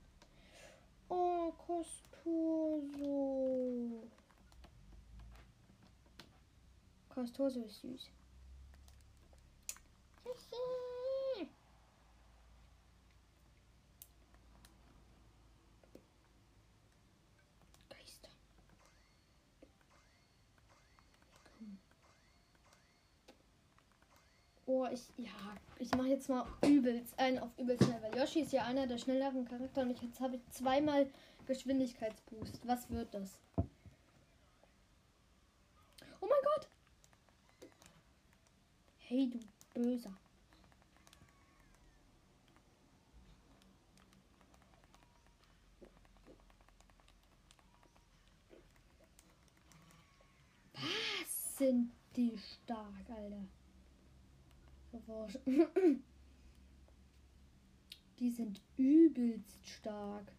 Oh, Kostoso. Tor so süß. Oh, ich, ja, ich mache jetzt mal übelst einen auf übelst schnell, weil Yoshi ist ja einer der schnelleren Charakter und ich, jetzt habe ich zweimal Geschwindigkeitsboost. Was wird das? Oh mein Gott! Hey, du Böser. Was sind die stark, Alter? [CLEARS THROAT] Die sind übelst stark.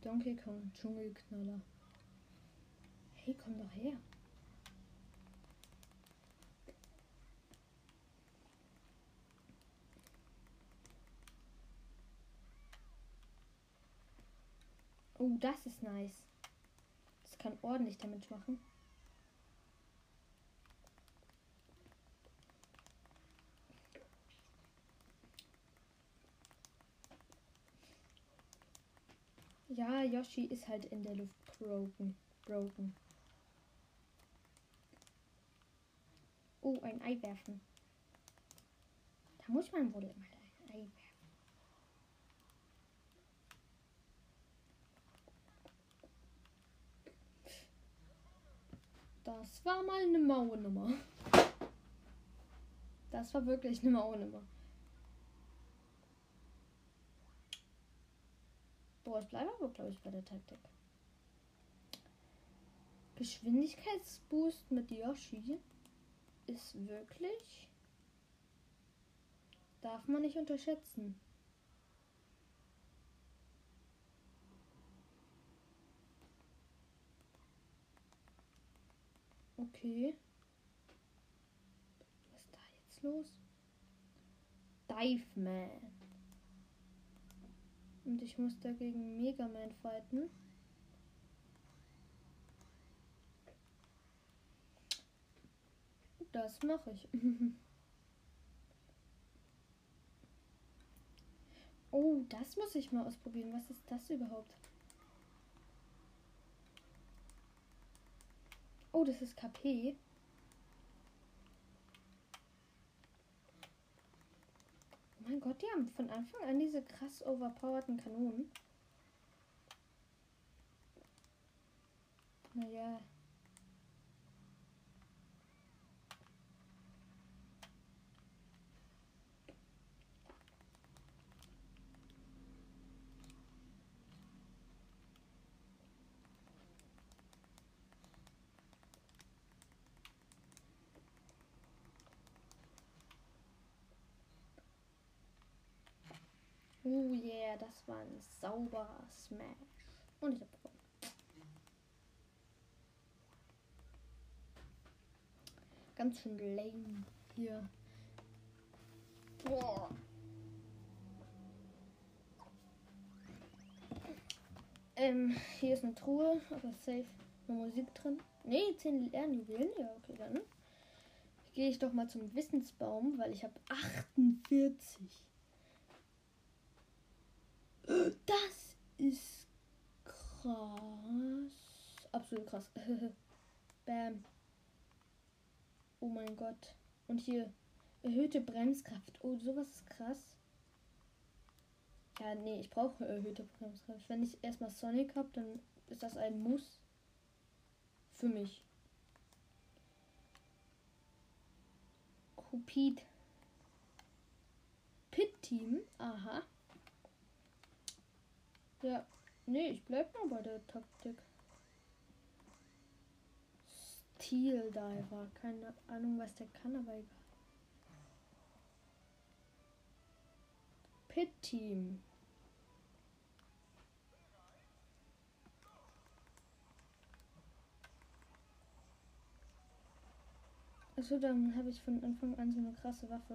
Donkey Kong, Dschungelknaller. Hey, komm doch her. Oh, das ist nice. Das kann ordentlich Damage machen. Ja, Yoshi ist halt in der Luft broken. Broken. Oh, ein Ei werfen. Da muss man wohl immer ein Ei werfen. Das war mal eine Mauernummer. Das war wirklich eine Mauernummer. Boah, ich bleibe aber, glaube ich, bei der Taktik. Geschwindigkeitsboost mit Yoshi ist wirklich. Darf man nicht unterschätzen. Okay. Was ist da jetzt los? Dive Man. Und ich muss dagegen Mega Man fighten. Das mache ich. [LAUGHS] oh, das muss ich mal ausprobieren. Was ist das überhaupt? Oh, das ist KP. Mein Gott, die haben von Anfang an diese krass overpowerten Kanonen. Naja. Oh yeah, das war ein sauberer Smash. Und ich hab bekommen. Ganz schön lame hier. Boah. Ähm, hier ist eine Truhe, aber safe nur Musik drin. Ne, 10 Lernjuwelen. Ja, okay, dann gehe ich doch mal zum Wissensbaum, weil ich habe 48. Das ist krass. Absolut krass. [LAUGHS] Bam. Oh mein Gott. Und hier erhöhte Bremskraft. Oh, sowas ist krass. Ja, nee, ich brauche erhöhte Bremskraft. Wenn ich erstmal Sonic habe, dann ist das ein Muss für mich. Cupid. Pit Team. Aha. Ja, nee, ich bleib mal bei der Taktik. Steel Diver. Keine Ahnung, was der kann, aber egal. Pit Team. Achso, dann habe ich von Anfang an so eine krasse Waffe.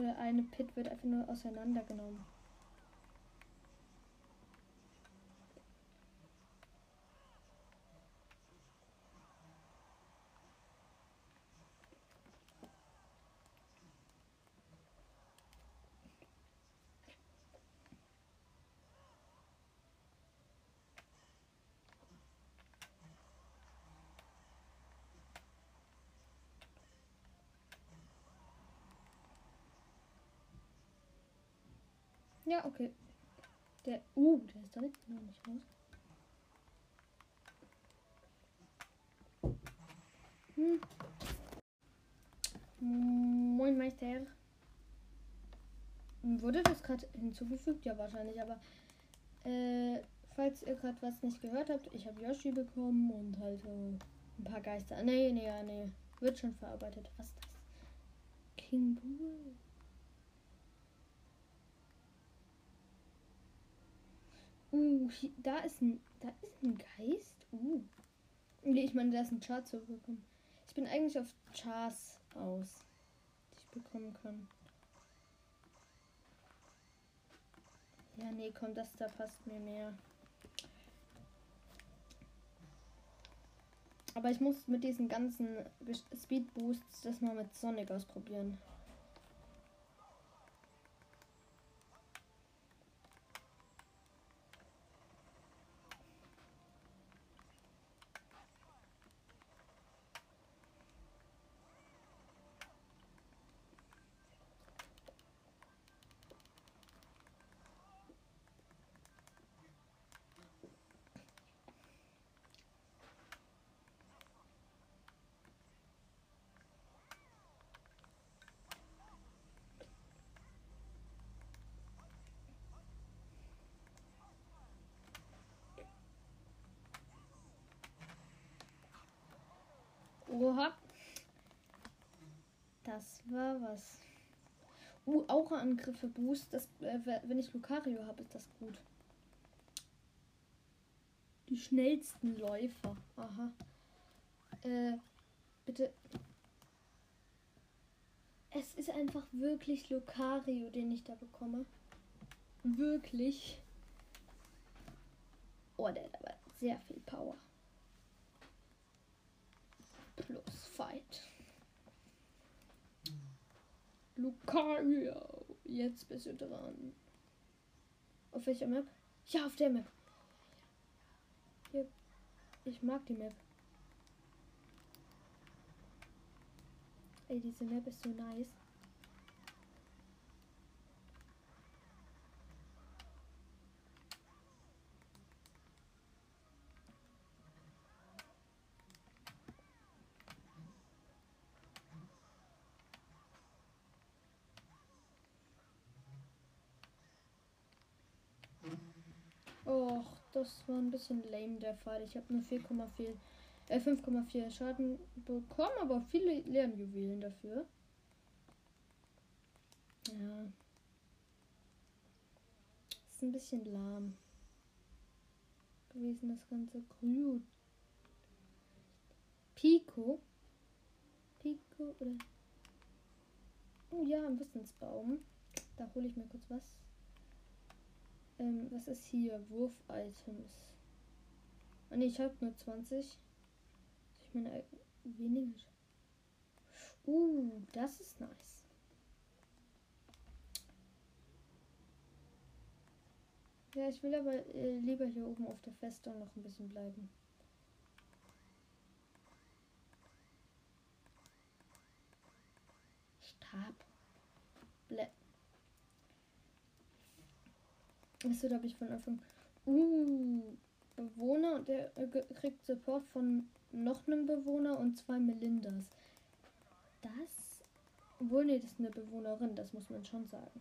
Oder eine Pit wird einfach nur auseinandergenommen. Ja, okay. Der. Uh, der ist direkt noch nicht raus. Hm. Moin Meister. Wurde das gerade hinzugefügt? Ja, wahrscheinlich, aber äh, falls ihr gerade was nicht gehört habt, ich habe Yoshi bekommen und halt äh, ein paar Geister. Nee, nee, ja, nee. Wird schon verarbeitet. Was ist das? King Bull. Uh, hier, da ist ein, da ist ein Geist. Uh. Nee, ich meine, da ist ein Char zurückgekommen. Ich bin eigentlich auf Chars aus, die ich bekommen kann. Ja, nee, komm, das da passt mir mehr. Aber ich muss mit diesen ganzen Speed Boosts das mal mit Sonic ausprobieren. Oha. Das war was. Uh, Aura-Angriffe Boost. Das, äh, wenn ich Lucario habe, ist das gut. Die schnellsten Läufer. Aha. Äh, bitte. Es ist einfach wirklich Lucario, den ich da bekomme. Wirklich. Oh, der hat aber sehr viel Power plus Fight. Lucario. Jetzt bist du dran. Auf welcher Map? Ja, auf der Map. Hier. Ich mag die Map. Ey, diese Map ist so nice. Och, das war ein bisschen lame der Fall. Ich habe nur 4,4 äh 5,4 Schaden bekommen, aber viele Lernjuwelen dafür. Ja. Ist ein bisschen lahm gewesen, das ganze Grün. Pico. Pico oder. Oh ja, ein Wissensbaum. Da hole ich mir kurz was. Ähm, was ist hier? Wurf-Items. Oh ne, ich habe nur 20. Ich meine, weniger. Uh, das ist nice. Ja, ich will aber äh, lieber hier oben auf der Festung noch ein bisschen bleiben. Stab. Achso, da habe ich von Anfang. Uh, Bewohner und der äh, kriegt Support von noch einem Bewohner und zwei Melindas. Das. Obwohl, nee, das ist eine Bewohnerin, das muss man schon sagen.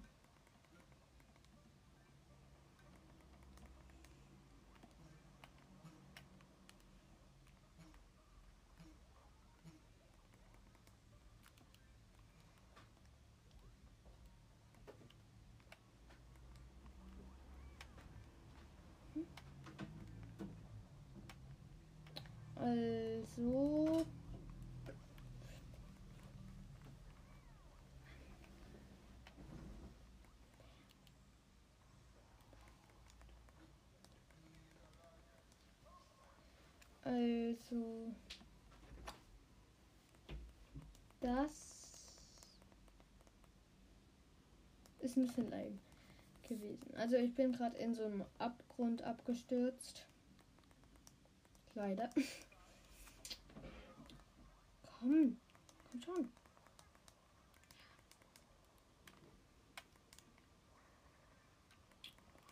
Also. Also. Das ist ein bisschen lame gewesen. Also ich bin gerade in so einem Abgrund abgestürzt. Leider. komm, komm schon.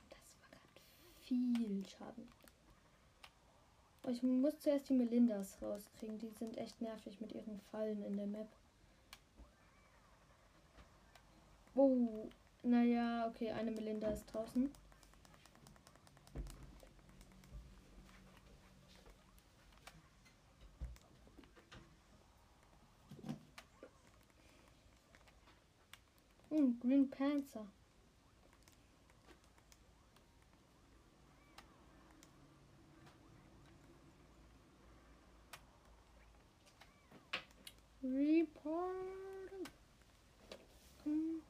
Das war gerade viel Schaden. Ich muss zuerst die Melindas rauskriegen. Die sind echt nervig mit ihren Fallen in der Map. Oh, naja, okay, eine Melinda ist draußen. Oh, Green Panther. Report. Hm.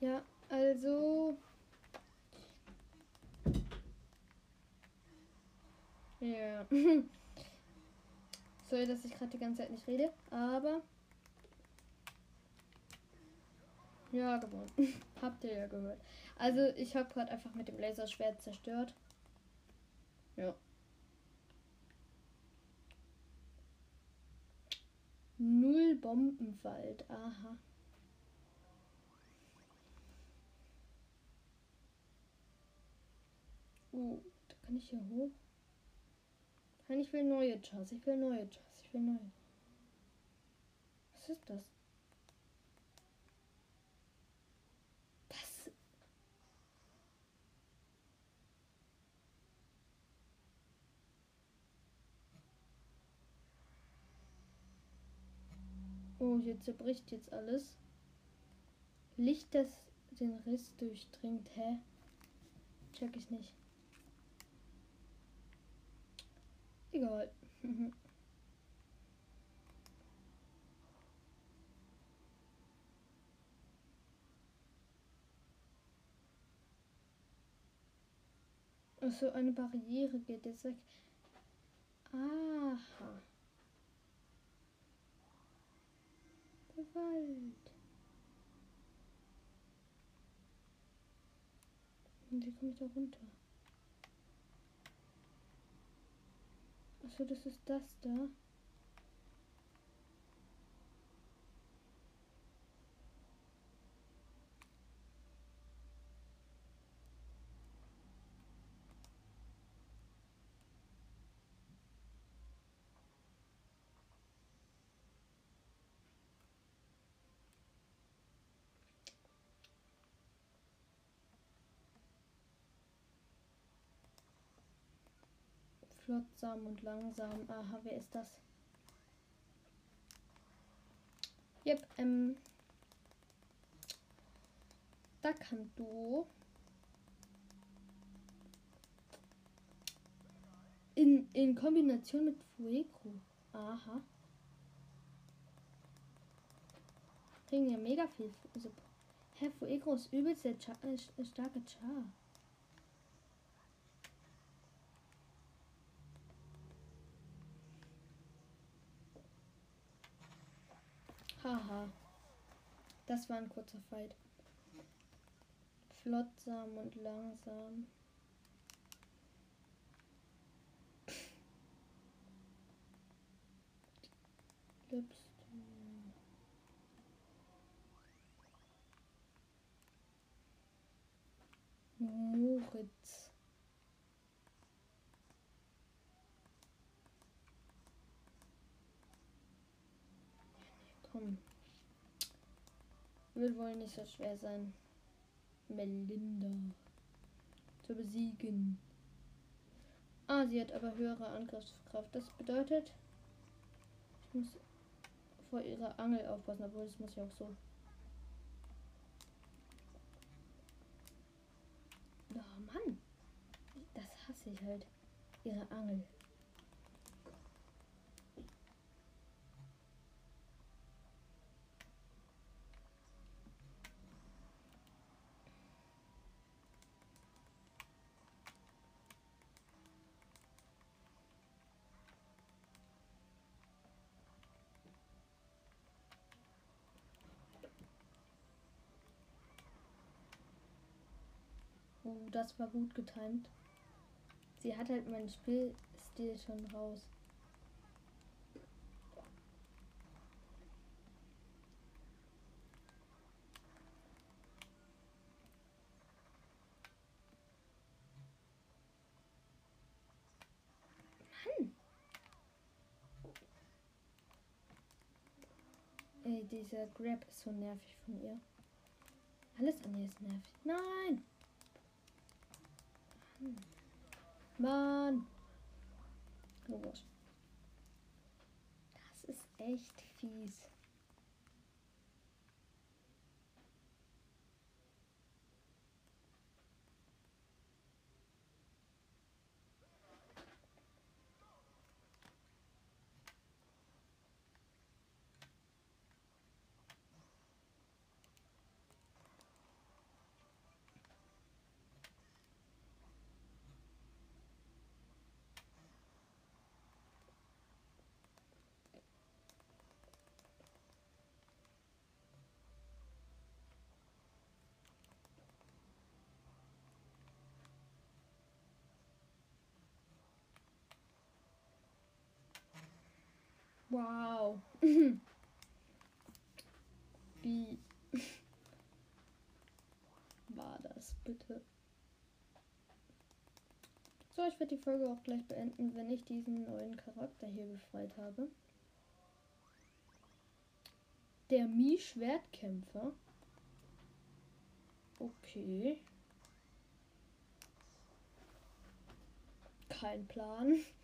Ja, also. Ja. Sorry, dass ich gerade die ganze Zeit nicht rede, aber. Ja, gewonnen. [LAUGHS] Habt ihr ja gehört. Also, ich habe gerade einfach mit dem Laserschwert zerstört. Ja. Null Bombenwald. Aha. Oh, da kann ich hier hoch. Nein, ich will neue Chars. Ich will neue Chars. Ich will neue. Was ist das? Das. Oh, hier zerbricht jetzt alles. Licht, das den Riss durchdringt. Hä? Check ich nicht. Egal. [LAUGHS] Also eine Barriere geht jetzt weg. Aha. Der Wald. Und wie komme ich da runter? Achso, das ist das da. Flottsam und langsam. Aha, wer ist das? Yep, ähm. Da kann du. In, in Kombination mit Fuego. Aha. Kriegen ja mega viel. Also, Herr Fuego ist übelst der Char äh, starke Char. Haha. Das war ein kurzer Fight. Flottsam und langsam. Moritz. Komm. Wird wohl nicht so schwer sein. Melinda zu besiegen. Ah, sie hat aber höhere Angriffskraft. Das bedeutet, ich muss vor ihrer Angel aufpassen, obwohl das muss ich auch so. Oh Mann, das hasse ich halt. Ihre Angel. Das war gut getimt. Sie hat halt meinen Spielstil schon raus. Dieser Grab ist so nervig von ihr. Alles an ihr ist nervig. Nein! Mann! Los. Das ist echt fies. Wow. [LAUGHS] Wie [LAUGHS] war das bitte? So, ich werde die Folge auch gleich beenden, wenn ich diesen neuen Charakter hier befreit habe. Der Mi-Schwertkämpfer. Okay. Kein Plan. [LAUGHS]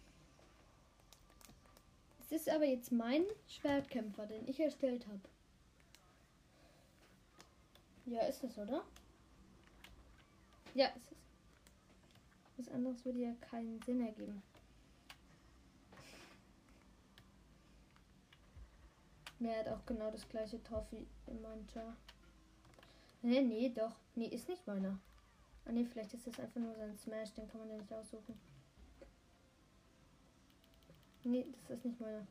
Es ist aber jetzt mein Schwertkämpfer, den ich erstellt habe. Ja, ist es, oder? Ja, ist es. Was anderes würde ja keinen Sinn ergeben. Er hat auch genau das gleiche wie in meinem Char. Nee, nee, doch. Nee, ist nicht meiner. Ah, nee, vielleicht ist das einfach nur sein Smash, den kann man ja nicht aussuchen. Nee, das ist nicht meine.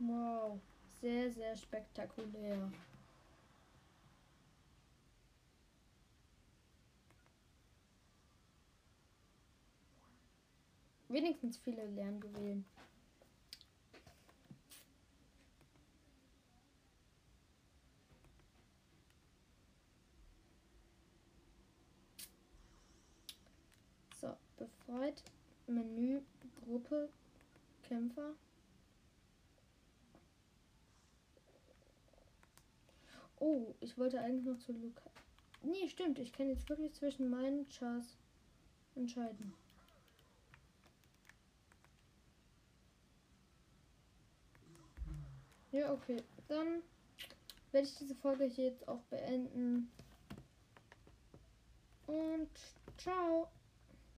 Wow, sehr, sehr spektakulär. Wenigstens viele lernen Befreit. Menü, Gruppe, Kämpfer. Oh, ich wollte eigentlich noch zu Luca. Nee, stimmt. Ich kann jetzt wirklich zwischen meinen Chars entscheiden. Ja, okay. Dann werde ich diese Folge hier jetzt auch beenden. Und ciao.